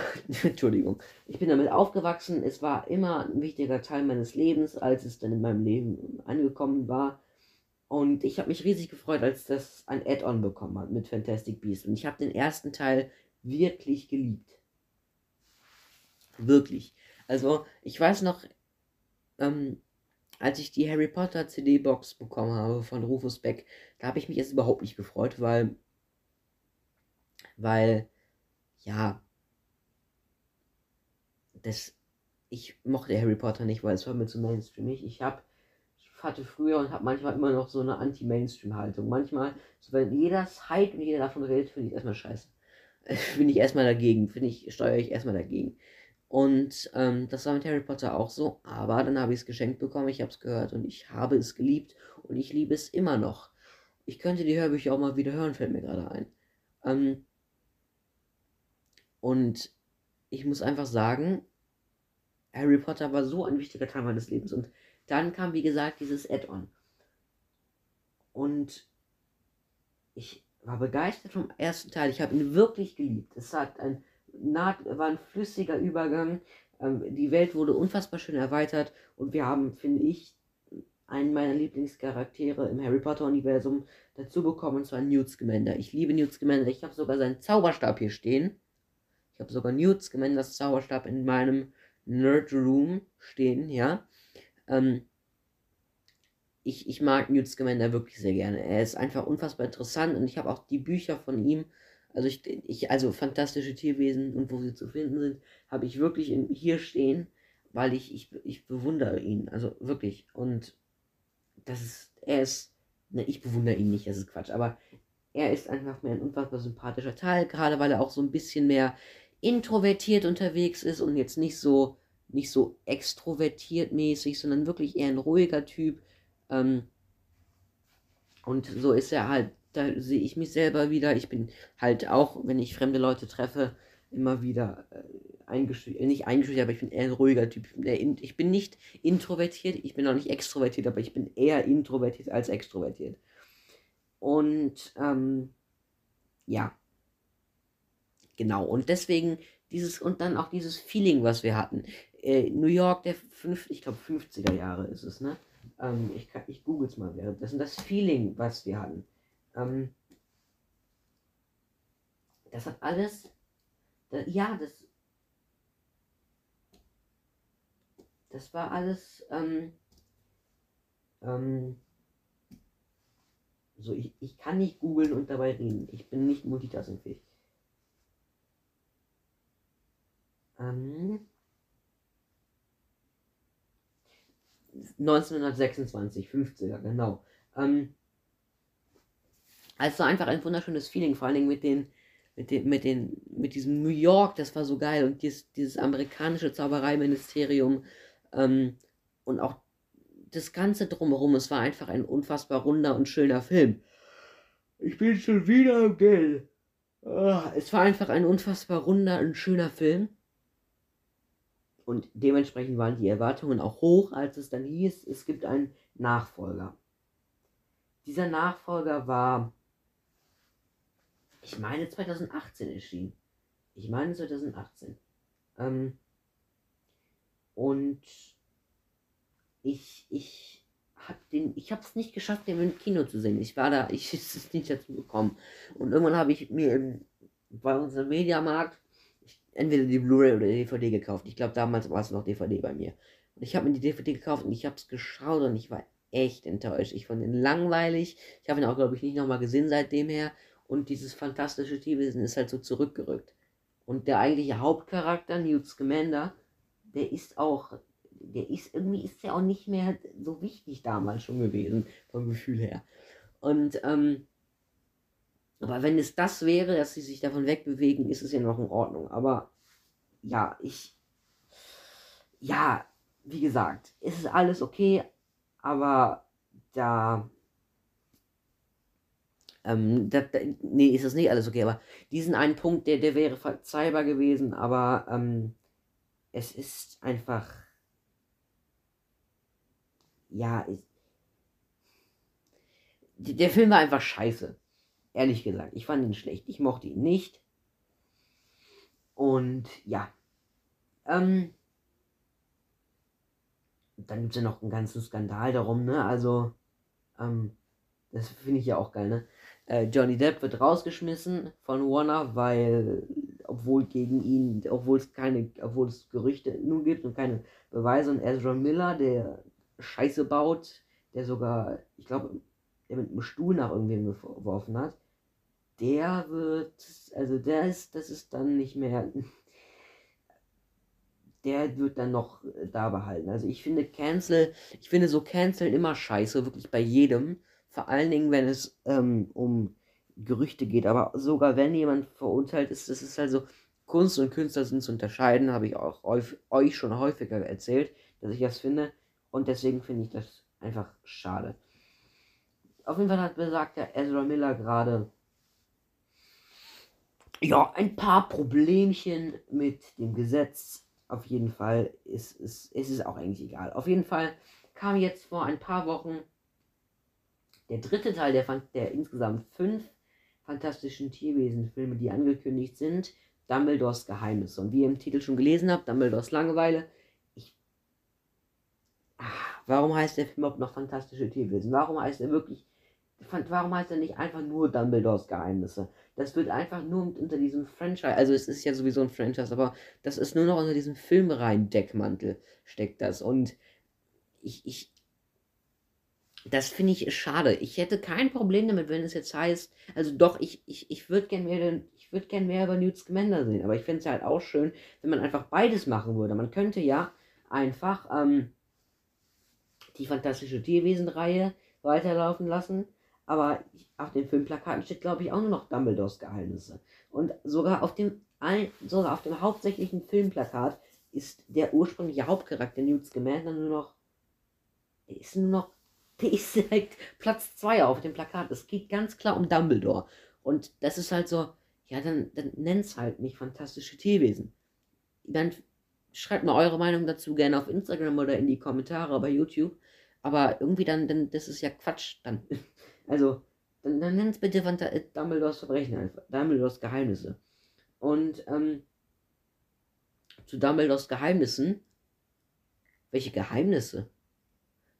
Entschuldigung. Ich bin damit aufgewachsen. Es war immer ein wichtiger Teil meines Lebens, als es dann in meinem Leben angekommen war. Und ich habe mich riesig gefreut, als das ein Add-on bekommen hat mit Fantastic Beasts. Und ich habe den ersten Teil wirklich geliebt. Wirklich. Also, ich weiß noch, ähm, als ich die Harry Potter CD-Box bekommen habe von Rufus Beck, da habe ich mich jetzt überhaupt nicht gefreut, weil, weil, ja, das, ich mochte Harry Potter nicht, weil es war mir zu mainstreamig. Ich habe hatte früher und habe manchmal immer noch so eine Anti-Mainstream-Haltung. Manchmal, so wenn jeder hype und jeder davon redet, finde ich erstmal scheiße. Finde ich erstmal dagegen, finde ich, steuere ich erstmal dagegen. Und ähm, das war mit Harry Potter auch so, aber dann habe ich es geschenkt bekommen, ich habe es gehört und ich habe es geliebt und ich liebe es immer noch. Ich könnte die Hörbücher auch mal wieder hören, fällt mir gerade ein. Ähm, und ich muss einfach sagen, Harry Potter war so ein wichtiger Teil meines Lebens und dann kam, wie gesagt, dieses Add-on. Und ich war begeistert vom ersten Teil. Ich habe ihn wirklich geliebt. Es hat ein, war ein flüssiger Übergang. Ähm, die Welt wurde unfassbar schön erweitert. Und wir haben, finde ich, einen meiner Lieblingscharaktere im Harry Potter-Universum dazu bekommen, und zwar Newt Scamander. Ich liebe Newt Scamander. Ich habe sogar seinen Zauberstab hier stehen. Ich habe sogar Newt Scamanders Zauberstab in meinem Nerd Room stehen, ja. Ähm, ich, ich mag Newt Scamander wirklich sehr gerne. Er ist einfach unfassbar interessant und ich habe auch die Bücher von ihm, also ich, ich, also fantastische Tierwesen und wo sie zu finden sind, habe ich wirklich in, hier stehen, weil ich, ich, ich bewundere ihn, also wirklich. Und das ist, er ist, ne, ich bewundere ihn nicht, das ist Quatsch, aber er ist einfach mehr ein unfassbar sympathischer Teil, gerade weil er auch so ein bisschen mehr introvertiert unterwegs ist und jetzt nicht so nicht so extrovertiert mäßig, sondern wirklich eher ein ruhiger Typ. Ähm, und so ist er halt, da sehe ich mich selber wieder. Ich bin halt auch, wenn ich fremde Leute treffe, immer wieder äh, eingeschüchtert, äh, nicht eingeschüchtert, aber ich bin eher ein ruhiger Typ. Ich bin, in, ich bin nicht introvertiert, ich bin auch nicht extrovertiert, aber ich bin eher introvertiert als extrovertiert. Und ähm, ja, genau. Und deswegen dieses und dann auch dieses Feeling, was wir hatten äh, New York der fünf, ich glaube 50er Jahre ist es, ne? Ähm, ich ich google es mal währenddessen. Das Feeling, was wir hatten. Ähm, das hat alles. Das, ja, das. Das war alles. Ähm, ähm, so, ich, ich kann nicht googeln und dabei reden. Ich bin nicht multitaskingfähig. Ähm, 1926, 50er, genau. Ähm, also einfach ein wunderschönes Feeling, vor allen Dingen mit den, mit den, mit den, mit diesem New York, das war so geil und dieses, dieses amerikanische Zaubereiministerium ähm, und auch das Ganze drumherum, es war einfach ein unfassbar runder und schöner Film. Ich bin schon wieder im Geld. Ah, es war einfach ein unfassbar runder und schöner Film. Und dementsprechend waren die Erwartungen auch hoch, als es dann hieß, es gibt einen Nachfolger. Dieser Nachfolger war, ich meine 2018 erschienen. Ich meine 2018. Ähm, und ich, ich habe den, ich habe es nicht geschafft, den im Kino zu sehen. Ich war da, ich ist es nicht dazu gekommen. Und irgendwann habe ich mir bei unserem Mediamarkt entweder die Blu-ray oder die DVD gekauft. Ich glaube, damals war es noch DVD bei mir. Und ich habe mir die DVD gekauft und ich habe es geschaut und ich war echt enttäuscht. Ich fand ihn langweilig. Ich habe ihn auch, glaube ich, nicht nochmal gesehen seitdem her. Und dieses fantastische Tierwesen ist halt so zurückgerückt. Und der eigentliche Hauptcharakter, Newt Scamander, der ist auch, der ist, irgendwie ist der auch nicht mehr so wichtig damals schon gewesen, vom Gefühl her. Und, ähm, aber wenn es das wäre, dass sie sich davon wegbewegen, ist es ja noch in Ordnung. Aber ja, ich, ja, wie gesagt, es ist alles okay, aber da, ähm, da, da, nee, ist es nicht alles okay, aber diesen einen Punkt, der, der wäre verzeihbar gewesen, aber ähm, es ist einfach, ja, ich, der Film war einfach scheiße. Ehrlich gesagt, ich fand ihn schlecht. Ich mochte ihn nicht. Und ja. Ähm, dann gibt es ja noch einen ganzen Skandal darum, ne? Also, ähm, das finde ich ja auch geil, ne? Äh, Johnny Depp wird rausgeschmissen von Warner, weil, obwohl gegen ihn, obwohl es keine, obwohl es Gerüchte nun gibt und keine Beweise und Ezra Miller, der Scheiße baut, der sogar, ich glaube, der mit einem Stuhl nach irgendwem geworfen hat, der wird, also der ist, das ist dann nicht mehr, der wird dann noch da behalten. Also ich finde Cancel, ich finde so Cancel immer scheiße, wirklich bei jedem. Vor allen Dingen, wenn es ähm, um Gerüchte geht. Aber sogar wenn jemand verurteilt ist, das ist also Kunst und Künstler sind zu unterscheiden, habe ich auch euch schon häufiger erzählt, dass ich das finde. Und deswegen finde ich das einfach schade. Auf jeden Fall hat besagt der Ezra Miller gerade ja, ein paar Problemchen mit dem Gesetz. Auf jeden Fall ist es ist, ist auch eigentlich egal. Auf jeden Fall kam jetzt vor ein paar Wochen der dritte Teil der, der insgesamt fünf fantastischen Tierwesen-Filme, die angekündigt sind. Dumbledores Geheimnisse. Und wie ihr im Titel schon gelesen habt, Dumbledores Langeweile. Ich. Ach, warum heißt der Film überhaupt noch Fantastische Tierwesen? Warum heißt er wirklich. Warum heißt er nicht einfach nur Dumbledores Geheimnisse? Das wird einfach nur unter diesem Franchise, also es ist ja sowieso ein Franchise, aber das ist nur noch unter diesem Filmreihen Deckmantel steckt das. Und ich, ich, das finde ich schade. Ich hätte kein Problem damit, wenn es jetzt heißt, also doch, ich, ich, ich würde gern mehr, ich würde gern mehr über Newt Scamander sehen, aber ich fände es halt auch schön, wenn man einfach beides machen würde. Man könnte ja einfach ähm, die fantastische Tierwesen-Reihe weiterlaufen lassen aber auf den Filmplakaten steht, glaube ich, auch nur noch Dumbledores Geheimnisse. Und sogar auf dem, sogar auf dem hauptsächlichen Filmplakat ist der ursprüngliche Hauptcharakter Newt Scamander nur noch, der ist nur noch, der ist direkt Platz 2 auf dem Plakat. Es geht ganz klar um Dumbledore. Und das ist halt so, ja, dann, dann es halt nicht fantastische Tierwesen. Dann schreibt mal eure Meinung dazu gerne auf Instagram oder in die Kommentare bei YouTube. Aber irgendwie dann, dann das ist ja Quatsch dann. Also, dann, dann nennt es bitte Fanta äh, Dumbledores Verbrechen einfach. Dumbledores Geheimnisse. Und ähm, zu Dumbledores Geheimnissen. Welche Geheimnisse?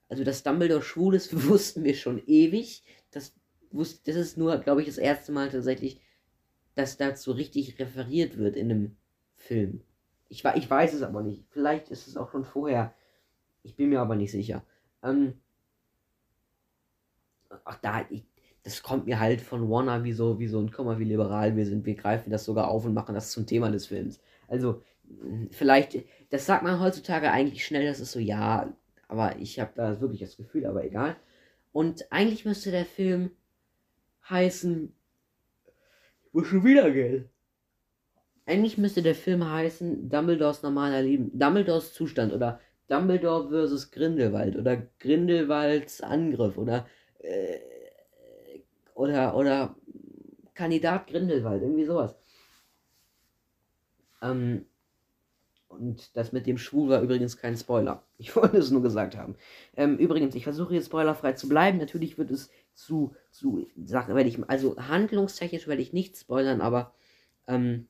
Also, dass Dumbledore schwul ist, wussten wir schon ewig. Das, wusste, das ist nur, glaube ich, das erste Mal tatsächlich, dass dazu richtig referiert wird in einem Film. Ich, ich weiß es aber nicht. Vielleicht ist es auch schon vorher. Ich bin mir aber nicht sicher. Ähm, ach da, ich, das kommt mir halt von Warner wie so, wie so ein, guck mal, wie liberal wir sind. Wir greifen das sogar auf und machen das zum Thema des Films. Also, hm, vielleicht, das sagt man heutzutage eigentlich schnell, das ist so, ja, aber ich habe da wirklich das Gefühl, aber egal. Und eigentlich müsste der Film heißen, ich muss schon wieder Geld. Eigentlich müsste der Film heißen Dumbledores normaler Leben, Dumbledores Zustand oder Dumbledore versus Grindelwald oder Grindelwalds Angriff oder äh, oder, oder Kandidat Grindelwald, irgendwie sowas. Ähm, und das mit dem Schwul war übrigens kein Spoiler. Ich wollte es nur gesagt haben. Ähm, übrigens, ich versuche jetzt spoilerfrei zu bleiben. Natürlich wird es zu, zu Sachen, werde ich, also handlungstechnisch werde ich nicht spoilern, aber ähm,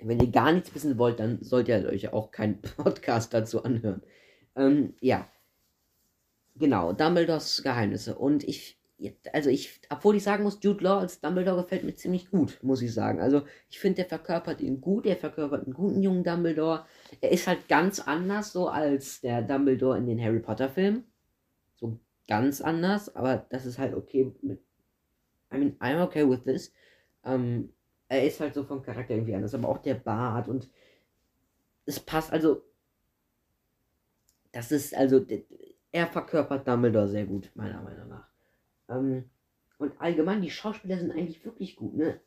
wenn ihr gar nichts wissen wollt, dann sollt ihr euch auch keinen Podcast dazu anhören. Ähm, ja, Genau, Dumbledores Geheimnisse. Und ich, also ich, obwohl ich sagen muss, Jude Law als Dumbledore gefällt mir ziemlich gut, muss ich sagen. Also ich finde, der verkörpert ihn gut, er verkörpert einen guten jungen Dumbledore. Er ist halt ganz anders so als der Dumbledore in den Harry Potter Filmen. So ganz anders, aber das ist halt okay mit. I mean, I'm okay with this. Ähm, er ist halt so vom Charakter irgendwie anders, aber auch der Bart und es passt, also das ist also er verkörpert Dumbledore sehr gut, meiner Meinung nach. Ähm, und allgemein, die Schauspieler sind eigentlich wirklich gut, ne?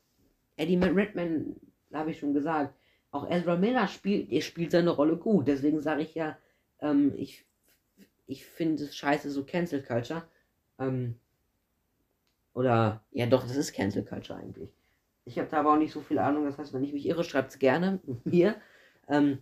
Eddie Redman, habe ich schon gesagt, auch Ezra Miller spielt, er spielt seine Rolle gut. Deswegen sage ich ja, ähm, ich, ich finde es scheiße, so Cancel Culture. Ähm, oder, ja doch, das ist Cancel Culture eigentlich. Ich habe da aber auch nicht so viel Ahnung, das heißt, wenn ich mich irre, schreibt es gerne mir. Ähm,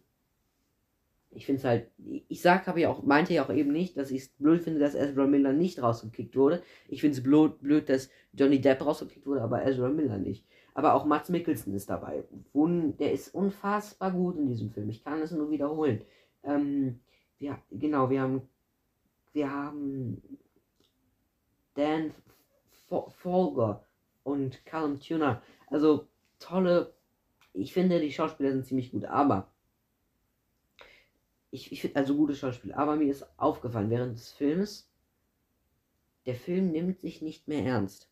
ich finde es halt, ich sag, habe ja auch, meinte ja auch eben nicht, dass ich es blöd finde, dass Ezra Miller nicht rausgekickt wurde. Ich finde es blöd, blöd, dass Johnny Depp rausgekickt wurde, aber Ezra Miller nicht. Aber auch Mats Mikkelsen ist dabei. Der ist unfassbar gut in diesem Film. Ich kann es nur wiederholen. Ähm, ja, genau, wir haben, wir haben Dan Folger und Callum Tuner. Also tolle, ich finde, die Schauspieler sind ziemlich gut, aber ich, ich finde also gute Schauspieler, aber mir ist aufgefallen während des Films, der Film nimmt sich nicht mehr ernst.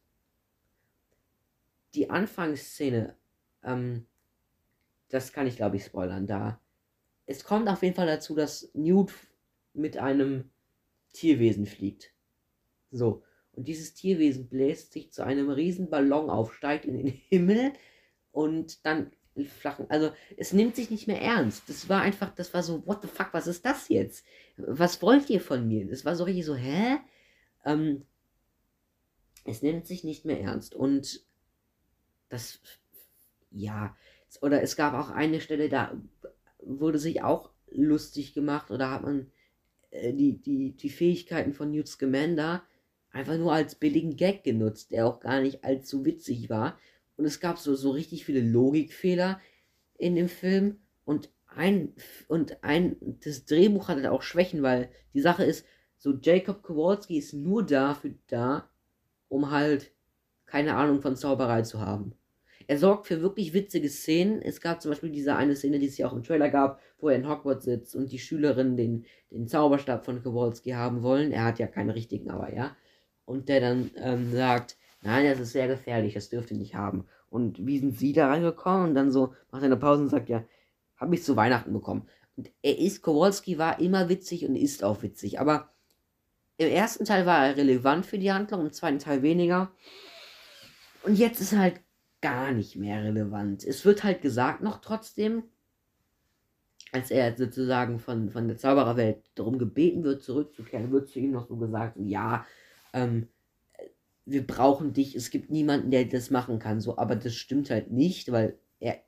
Die Anfangsszene, ähm, das kann ich glaube ich spoilern, da es kommt auf jeden Fall dazu, dass Newt mit einem Tierwesen fliegt. So. Und dieses Tierwesen bläst sich zu einem riesen Ballon auf, steigt in den Himmel und dann flachen. Also es nimmt sich nicht mehr ernst. Das war einfach, das war so, what the fuck, was ist das jetzt? Was wollt ihr von mir? Das war so richtig so, hä? Ähm, es nimmt sich nicht mehr ernst. Und das, ja, oder es gab auch eine Stelle, da wurde sich auch lustig gemacht oder hat man äh, die, die, die Fähigkeiten von Newt Scamander einfach nur als billigen Gag genutzt, der auch gar nicht allzu witzig war. Und es gab so, so richtig viele Logikfehler in dem Film. Und ein, und ein, das Drehbuch hatte auch Schwächen, weil die Sache ist, so Jacob Kowalski ist nur dafür da, um halt keine Ahnung von Zauberei zu haben. Er sorgt für wirklich witzige Szenen. Es gab zum Beispiel diese eine Szene, die es ja auch im Trailer gab, wo er in Hogwarts sitzt und die Schülerinnen den, den Zauberstab von Kowalski haben wollen. Er hat ja keinen richtigen, aber ja. Und der dann ähm, sagt, nein, das ist sehr gefährlich, das dürft ihr nicht haben. Und wie sind sie da reingekommen? Und dann so macht er eine Pause und sagt, ja, habe ich zu Weihnachten bekommen. Und er ist, Kowalski war immer witzig und ist auch witzig, aber im ersten Teil war er relevant für die Handlung, im zweiten Teil weniger. Und jetzt ist er halt gar nicht mehr relevant. Es wird halt gesagt noch trotzdem, als er sozusagen von, von der Zaubererwelt darum gebeten wird, zurückzukehren, wird zu ihm noch so gesagt, ja, ähm, wir brauchen dich, es gibt niemanden, der das machen kann, so, aber das stimmt halt nicht, weil er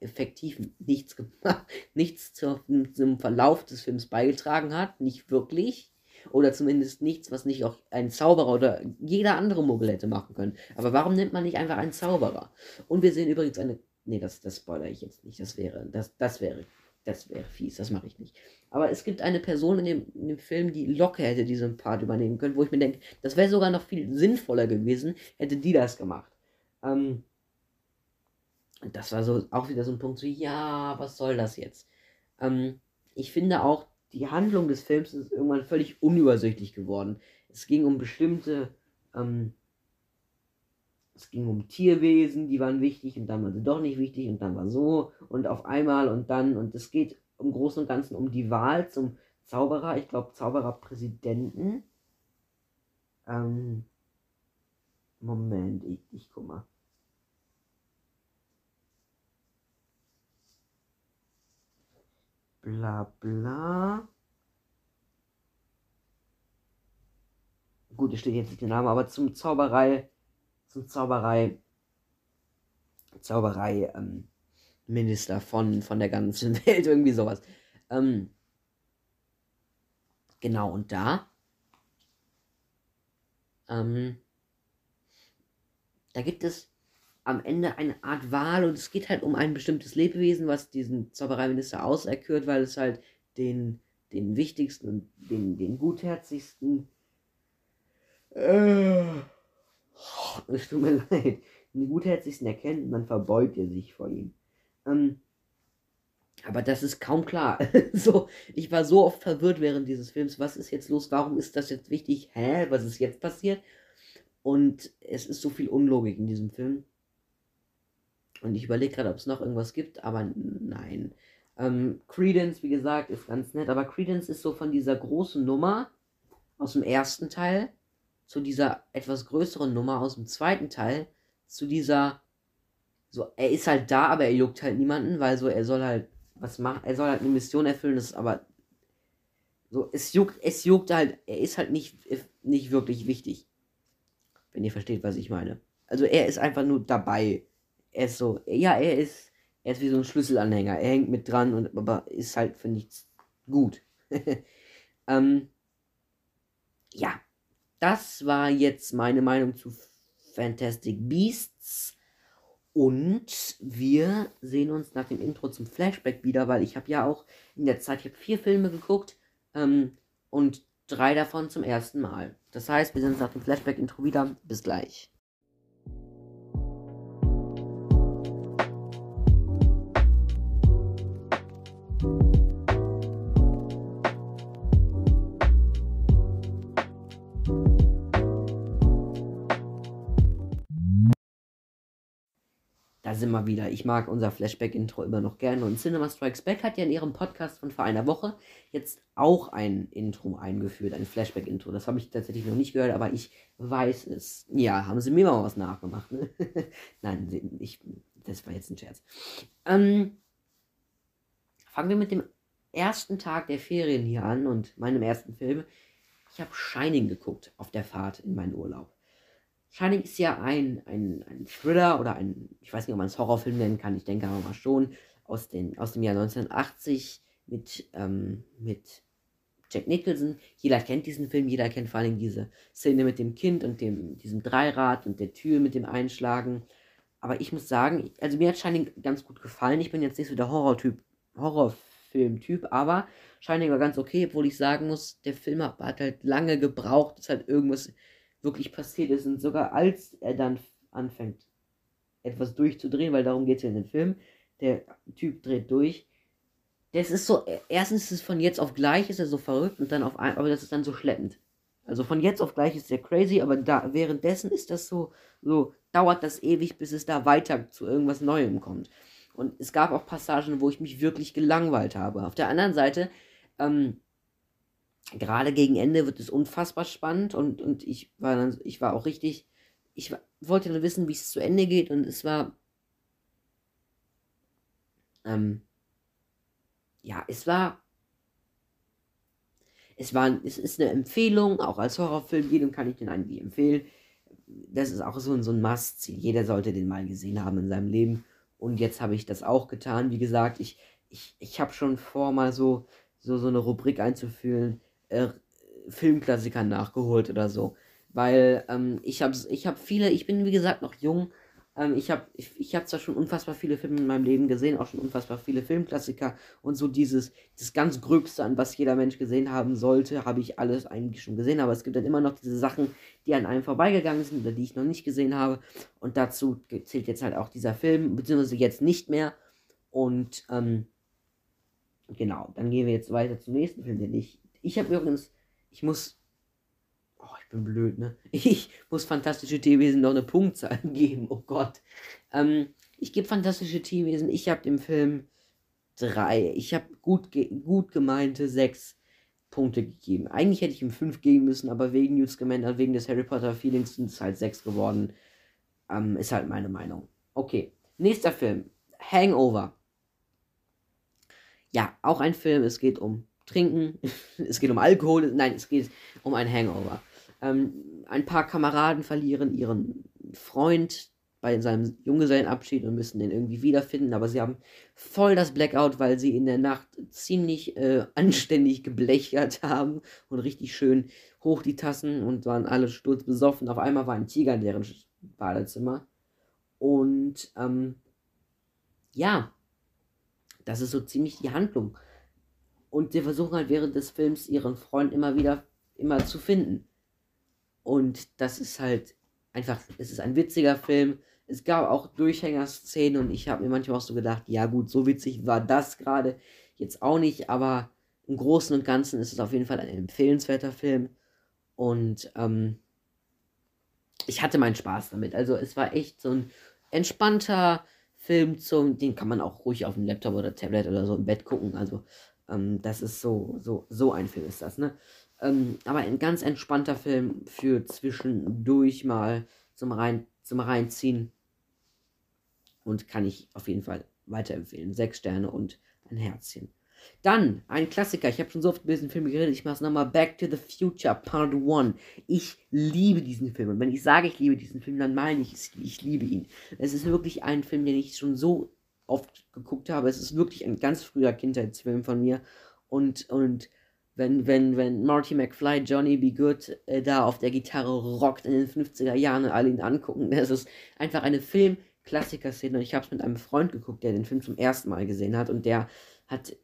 effektiv nichts gemacht, nichts zur, zum Verlauf des Films beigetragen hat, nicht wirklich. Oder zumindest nichts, was nicht auch ein Zauberer oder jeder andere Muggel hätte machen können. Aber warum nimmt man nicht einfach einen Zauberer? Und wir sehen übrigens eine. Nee, das, das spoilere ich jetzt nicht. Das wäre, das, das wäre das wäre fies, das mache ich nicht. Aber es gibt eine Person in dem, in dem Film, die locker hätte diesen Part übernehmen können, wo ich mir denke, das wäre sogar noch viel sinnvoller gewesen, hätte die das gemacht. Ähm, das war so auch wieder so ein Punkt, so, ja, was soll das jetzt? Ähm, ich finde auch, die Handlung des Films ist irgendwann völlig unübersichtlich geworden. Es ging um bestimmte ähm, es ging um Tierwesen, die waren wichtig und dann waren sie doch nicht wichtig und dann war so und auf einmal und dann und es geht im Großen und Ganzen um die Wahl zum Zauberer, ich glaube Zaubererpräsidenten. Ähm, Moment, ich, ich guck mal. Bla bla. Gut, es steht jetzt nicht der Name, aber zum Zauberei zum Zauberei, Zauberei ähm, Minister von, von der ganzen Welt, irgendwie sowas. Ähm, genau, und da, ähm, da gibt es am Ende eine Art Wahl und es geht halt um ein bestimmtes Lebewesen, was diesen Zaubereiminister auserkürt, weil es halt den, den wichtigsten und den, den gutherzigsten äh, es tut mir leid. Den gutherzigsten erkennt und dann verbeugt er sich vor ihm. Ähm, aber das ist kaum klar. so, ich war so oft verwirrt während dieses Films. Was ist jetzt los? Warum ist das jetzt wichtig? Hä? Was ist jetzt passiert? Und es ist so viel Unlogik in diesem Film. Und ich überlege gerade, ob es noch irgendwas gibt, aber nein. Ähm, Credence, wie gesagt, ist ganz nett, aber Credence ist so von dieser großen Nummer aus dem ersten Teil zu dieser etwas größeren Nummer aus dem zweiten Teil, zu dieser so, er ist halt da, aber er juckt halt niemanden, weil so, er soll halt was machen, er soll halt eine Mission erfüllen, das ist aber so, es juckt, es juckt halt, er ist halt nicht, nicht wirklich wichtig. Wenn ihr versteht, was ich meine. Also er ist einfach nur dabei. Er ist so, ja, er ist, er ist wie so ein Schlüsselanhänger. Er hängt mit dran und aber ist halt für nichts gut. ähm, ja, das war jetzt meine Meinung zu Fantastic Beasts. Und wir sehen uns nach dem Intro zum Flashback wieder, weil ich habe ja auch in der Zeit, ich habe vier Filme geguckt ähm, und drei davon zum ersten Mal. Das heißt, wir sehen uns nach dem Flashback-Intro wieder. Bis gleich. Sind wir wieder. Ich mag unser Flashback-Intro immer noch gerne. Und Cinema Strikes Back hat ja in ihrem Podcast von vor einer Woche jetzt auch ein Intro eingeführt, ein Flashback-Intro. Das habe ich tatsächlich noch nicht gehört, aber ich weiß es. Ja, haben sie mir mal was nachgemacht. Ne? Nein, ich, das war jetzt ein Scherz. Ähm, fangen wir mit dem ersten Tag der Ferien hier an und meinem ersten Film. Ich habe Shining geguckt auf der Fahrt in meinen Urlaub. Shining ist ja ein, ein, ein Thriller oder ein, ich weiß nicht, ob man es Horrorfilm nennen kann, ich denke aber mal schon, aus, den, aus dem Jahr 1980 mit, ähm, mit Jack Nicholson. Jeder kennt diesen Film, jeder kennt vor allem diese Szene mit dem Kind und dem, diesem Dreirad und der Tür mit dem Einschlagen. Aber ich muss sagen, also mir hat Shining ganz gut gefallen. Ich bin jetzt nicht so der Horrortyp, Horrorfilm-Typ, aber Shining war ganz okay, obwohl ich sagen muss, der Film hat, hat halt lange gebraucht, dass halt irgendwas wirklich passiert ist. Und sogar als er dann anfängt, etwas durchzudrehen, weil darum geht es ja in dem Film, der Typ dreht durch. Das ist so, erstens ist es von jetzt auf gleich, ist er so verrückt und dann auf ein, aber das ist dann so schleppend. Also von jetzt auf gleich ist er crazy, aber da, währenddessen ist das so, so, dauert das ewig, bis es da weiter zu irgendwas Neuem kommt. Und es gab auch Passagen, wo ich mich wirklich gelangweilt habe. Auf der anderen Seite, ähm, gerade gegen Ende wird es unfassbar spannend und, und ich war dann, ich war auch richtig, ich wollte dann wissen, wie es zu Ende geht und es war, ähm, ja, es war, es war, es ist eine Empfehlung, auch als Horrorfilm, jedem kann ich den eigentlich empfehlen. Das ist auch so, so ein Must-Ziel. Jeder sollte den mal gesehen haben in seinem Leben. Und jetzt habe ich das auch getan. Wie gesagt, ich, ich, ich habe schon vor, mal so, so, so eine Rubrik einzuführen äh, Filmklassikern nachgeholt oder so. Weil ähm, ich habe ich hab viele, ich bin wie gesagt noch jung. Ähm, ich habe ich, ich hab zwar schon unfassbar viele Filme in meinem Leben gesehen, auch schon unfassbar viele Filmklassiker und so dieses, das ganz Gröbste, an was jeder Mensch gesehen haben sollte, habe ich alles eigentlich schon gesehen. Aber es gibt dann immer noch diese Sachen, die an einem vorbeigegangen sind oder die ich noch nicht gesehen habe. Und dazu zählt jetzt halt auch dieser Film, beziehungsweise jetzt nicht mehr. Und ähm, genau, dann gehen wir jetzt weiter zum nächsten Film, den ich ich habe übrigens, ich muss, oh, ich bin blöd, ne? Ich muss fantastische Tierwesen noch eine Punktzahl geben, oh Gott. Ähm, ich gebe fantastische Tierwesen, ich habe dem Film drei, ich habe gut, ge gut gemeinte sechs Punkte gegeben. Eigentlich hätte ich ihm fünf geben müssen, aber wegen Newt Scamander, wegen des Harry Potter Feelings sind es halt sechs geworden. Ähm, ist halt meine Meinung. Okay, nächster Film, Hangover. Ja, auch ein Film, es geht um trinken. es geht um Alkohol. Nein, es geht um ein Hangover. Ähm, ein paar Kameraden verlieren ihren Freund bei seinem Junggesellenabschied und müssen den irgendwie wiederfinden, aber sie haben voll das Blackout, weil sie in der Nacht ziemlich äh, anständig geblechert haben und richtig schön hoch die Tassen und waren alle sturzbesoffen. Auf einmal war ein Tiger in deren Badezimmer. Und ähm, ja, das ist so ziemlich die Handlung. Und sie versuchen halt während des Films ihren Freund immer wieder immer zu finden. Und das ist halt einfach, es ist ein witziger Film. Es gab auch Durchhängerszenen und ich habe mir manchmal auch so gedacht, ja gut, so witzig war das gerade jetzt auch nicht, aber im Großen und Ganzen ist es auf jeden Fall ein empfehlenswerter Film. Und ähm, ich hatte meinen Spaß damit. Also es war echt so ein entspannter Film, zum, den kann man auch ruhig auf dem Laptop oder Tablet oder so im Bett gucken. Also ähm, das ist so, so, so ein Film ist das, ne? Ähm, aber ein ganz entspannter Film für zwischendurch mal zum, Rein, zum Reinziehen. Und kann ich auf jeden Fall weiterempfehlen. Sechs Sterne und ein Herzchen. Dann ein Klassiker. Ich habe schon so oft über diesen Film geredet. Ich mache es nochmal. Back to the Future Part 1. Ich liebe diesen Film. Und wenn ich sage, ich liebe diesen Film, dann meine ich. Ich liebe ihn. Es ist wirklich ein Film, den ich schon so oft geguckt habe. Es ist wirklich ein ganz früher Kindheitsfilm von mir. Und, und wenn, wenn, wenn Marty McFly, Johnny Be Good äh, da auf der Gitarre rockt in den 50er Jahren und alle ihn angucken, das ist einfach eine Film-Klassiker-Szene. Und ich habe es mit einem Freund geguckt, der den Film zum ersten Mal gesehen hat und der hat,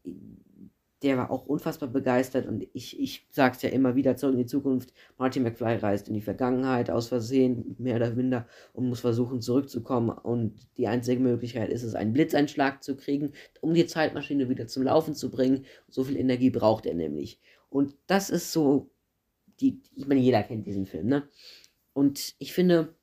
der war auch unfassbar begeistert und ich, ich sag's ja immer wieder zurück in die Zukunft. Marty McFly reist in die Vergangenheit aus Versehen, mehr oder minder, und muss versuchen zurückzukommen. Und die einzige Möglichkeit ist es, einen Blitzeinschlag zu kriegen, um die Zeitmaschine wieder zum Laufen zu bringen. So viel Energie braucht er nämlich. Und das ist so, die, ich meine, jeder kennt diesen Film, ne? Und ich finde,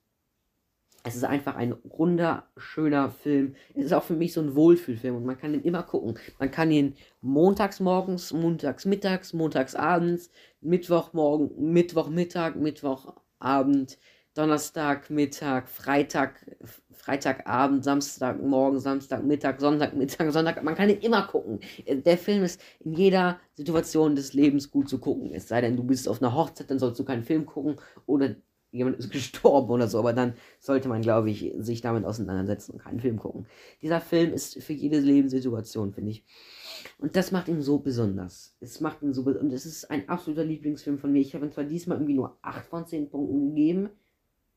es ist einfach ein runder, schöner Film. Es ist auch für mich so ein Wohlfühlfilm und man kann ihn immer gucken. Man kann ihn montags morgens, montags mittags, montags abends, Mittwochmorgen, Mittwochmittag, Mittwochabend, Donnerstag, Mittag, Freitag, Freitagabend, Samstagmorgen, Samstagmittag, Sonntagmittag, Sonntag. Man kann ihn immer gucken. Der Film ist in jeder Situation des Lebens gut zu gucken. Es sei denn, du bist auf einer Hochzeit, dann sollst du keinen Film gucken oder jemand ist gestorben oder so, aber dann sollte man, glaube ich, sich damit auseinandersetzen und keinen Film gucken. Dieser Film ist für jede Lebenssituation, finde ich. Und das macht ihn so besonders. Es macht ihn so und es ist ein absoluter Lieblingsfilm von mir. Ich habe ihm zwar diesmal irgendwie nur 8 von 10 Punkten gegeben.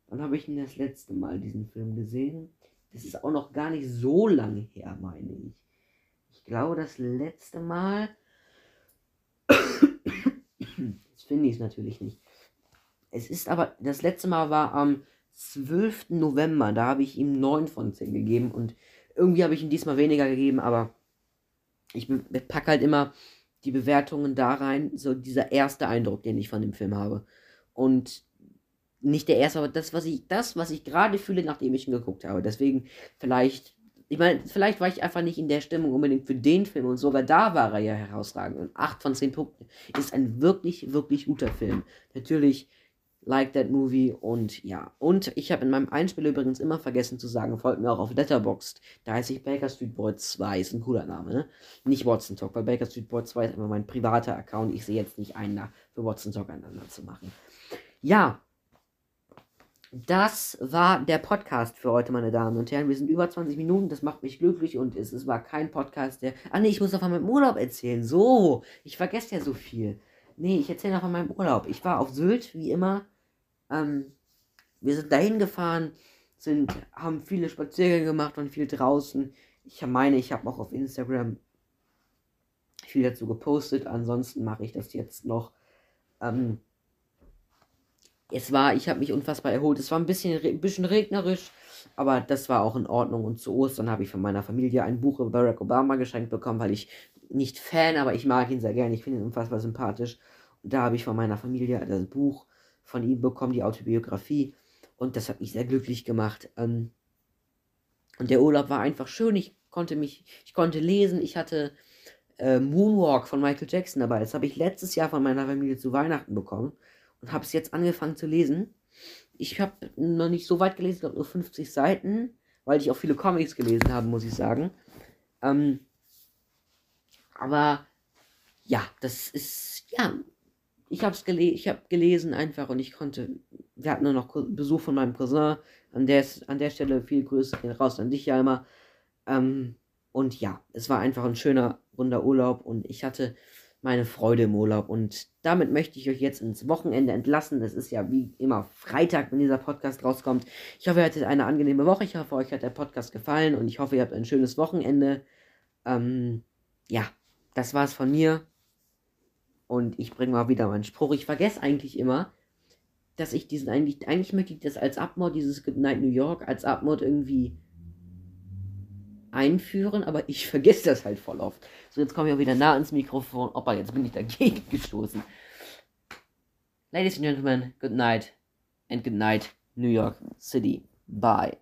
Dann habe ich ihn das letzte Mal diesen Film gesehen. Das ist auch noch gar nicht so lange her, meine ich. Ich glaube, das letzte Mal. das finde ich es natürlich nicht. Es ist aber, das letzte Mal war am 12. November, da habe ich ihm 9 von 10 gegeben und irgendwie habe ich ihm diesmal weniger gegeben, aber ich packe halt immer die Bewertungen da rein, so dieser erste Eindruck, den ich von dem Film habe. Und nicht der erste, aber das, was ich, das, was ich gerade fühle, nachdem ich ihn geguckt habe. Deswegen vielleicht, ich meine, vielleicht war ich einfach nicht in der Stimmung unbedingt für den Film und sogar da war er ja herausragend. Und 8 von 10 Punkten ist ein wirklich, wirklich guter Film. Natürlich Like That Movie und ja. Und ich habe in meinem Einspiel übrigens immer vergessen zu sagen, folgt mir auch auf Letterboxd. Da heiße ich Baker Street Boy 2, ist ein cooler Name, ne? Nicht Watson Talk, weil Baker Street Boy 2 ist immer mein privater Account. Ich sehe jetzt nicht einen da für Watson Talk einander zu machen. Ja. Das war der Podcast für heute, meine Damen und Herren. Wir sind über 20 Minuten, das macht mich glücklich und es, es war kein Podcast, der. Ah, nee, ich muss noch von meinem Urlaub erzählen. So, ich vergesse ja so viel. Nee, ich erzähle noch von meinem Urlaub. Ich war auf Sylt, wie immer ähm, wir sind dahin gefahren, sind, haben viele Spaziergänge gemacht und viel draußen. Ich meine, ich habe auch auf Instagram viel dazu gepostet. Ansonsten mache ich das jetzt noch. Ähm, es war, ich habe mich unfassbar erholt. Es war ein bisschen, ein bisschen regnerisch, aber das war auch in Ordnung. Und zu Ostern habe ich von meiner Familie ein Buch über Barack Obama geschenkt bekommen, weil ich nicht Fan, aber ich mag ihn sehr gerne. Ich finde ihn unfassbar sympathisch. Und da habe ich von meiner Familie das Buch von ihm bekommen, die Autobiografie. Und das hat mich sehr glücklich gemacht. Ähm, und der Urlaub war einfach schön. Ich konnte mich, ich konnte lesen. Ich hatte äh, Moonwalk von Michael Jackson dabei. Das habe ich letztes Jahr von meiner Familie zu Weihnachten bekommen und habe es jetzt angefangen zu lesen. Ich habe noch nicht so weit gelesen, ich glaube nur 50 Seiten, weil ich auch viele Comics gelesen habe, muss ich sagen. Ähm, aber ja, das ist ja ich habe gele ich hab gelesen einfach und ich konnte. Wir hatten nur noch Besuch von meinem Cousin. An der, an der Stelle viel Grüße raus an dich, Jalma. Ähm, und ja, es war einfach ein schöner, runder Urlaub und ich hatte meine Freude im Urlaub. Und damit möchte ich euch jetzt ins Wochenende entlassen. Es ist ja wie immer Freitag, wenn dieser Podcast rauskommt. Ich hoffe, ihr hattet eine angenehme Woche. Ich hoffe, euch hat der Podcast gefallen und ich hoffe, ihr habt ein schönes Wochenende. Ähm, ja, das war's von mir. Und ich bringe mal wieder meinen Spruch. Ich vergesse eigentlich immer, dass ich diesen eigentlich, eigentlich möchte ich das als Abmod, dieses Good Night New York, als Abmod irgendwie einführen, aber ich vergesse das halt voll oft. So, jetzt komme ich auch wieder nah ans Mikrofon. Opa, jetzt bin ich dagegen gestoßen. Ladies and Gentlemen, good night and good night, New York City. Bye.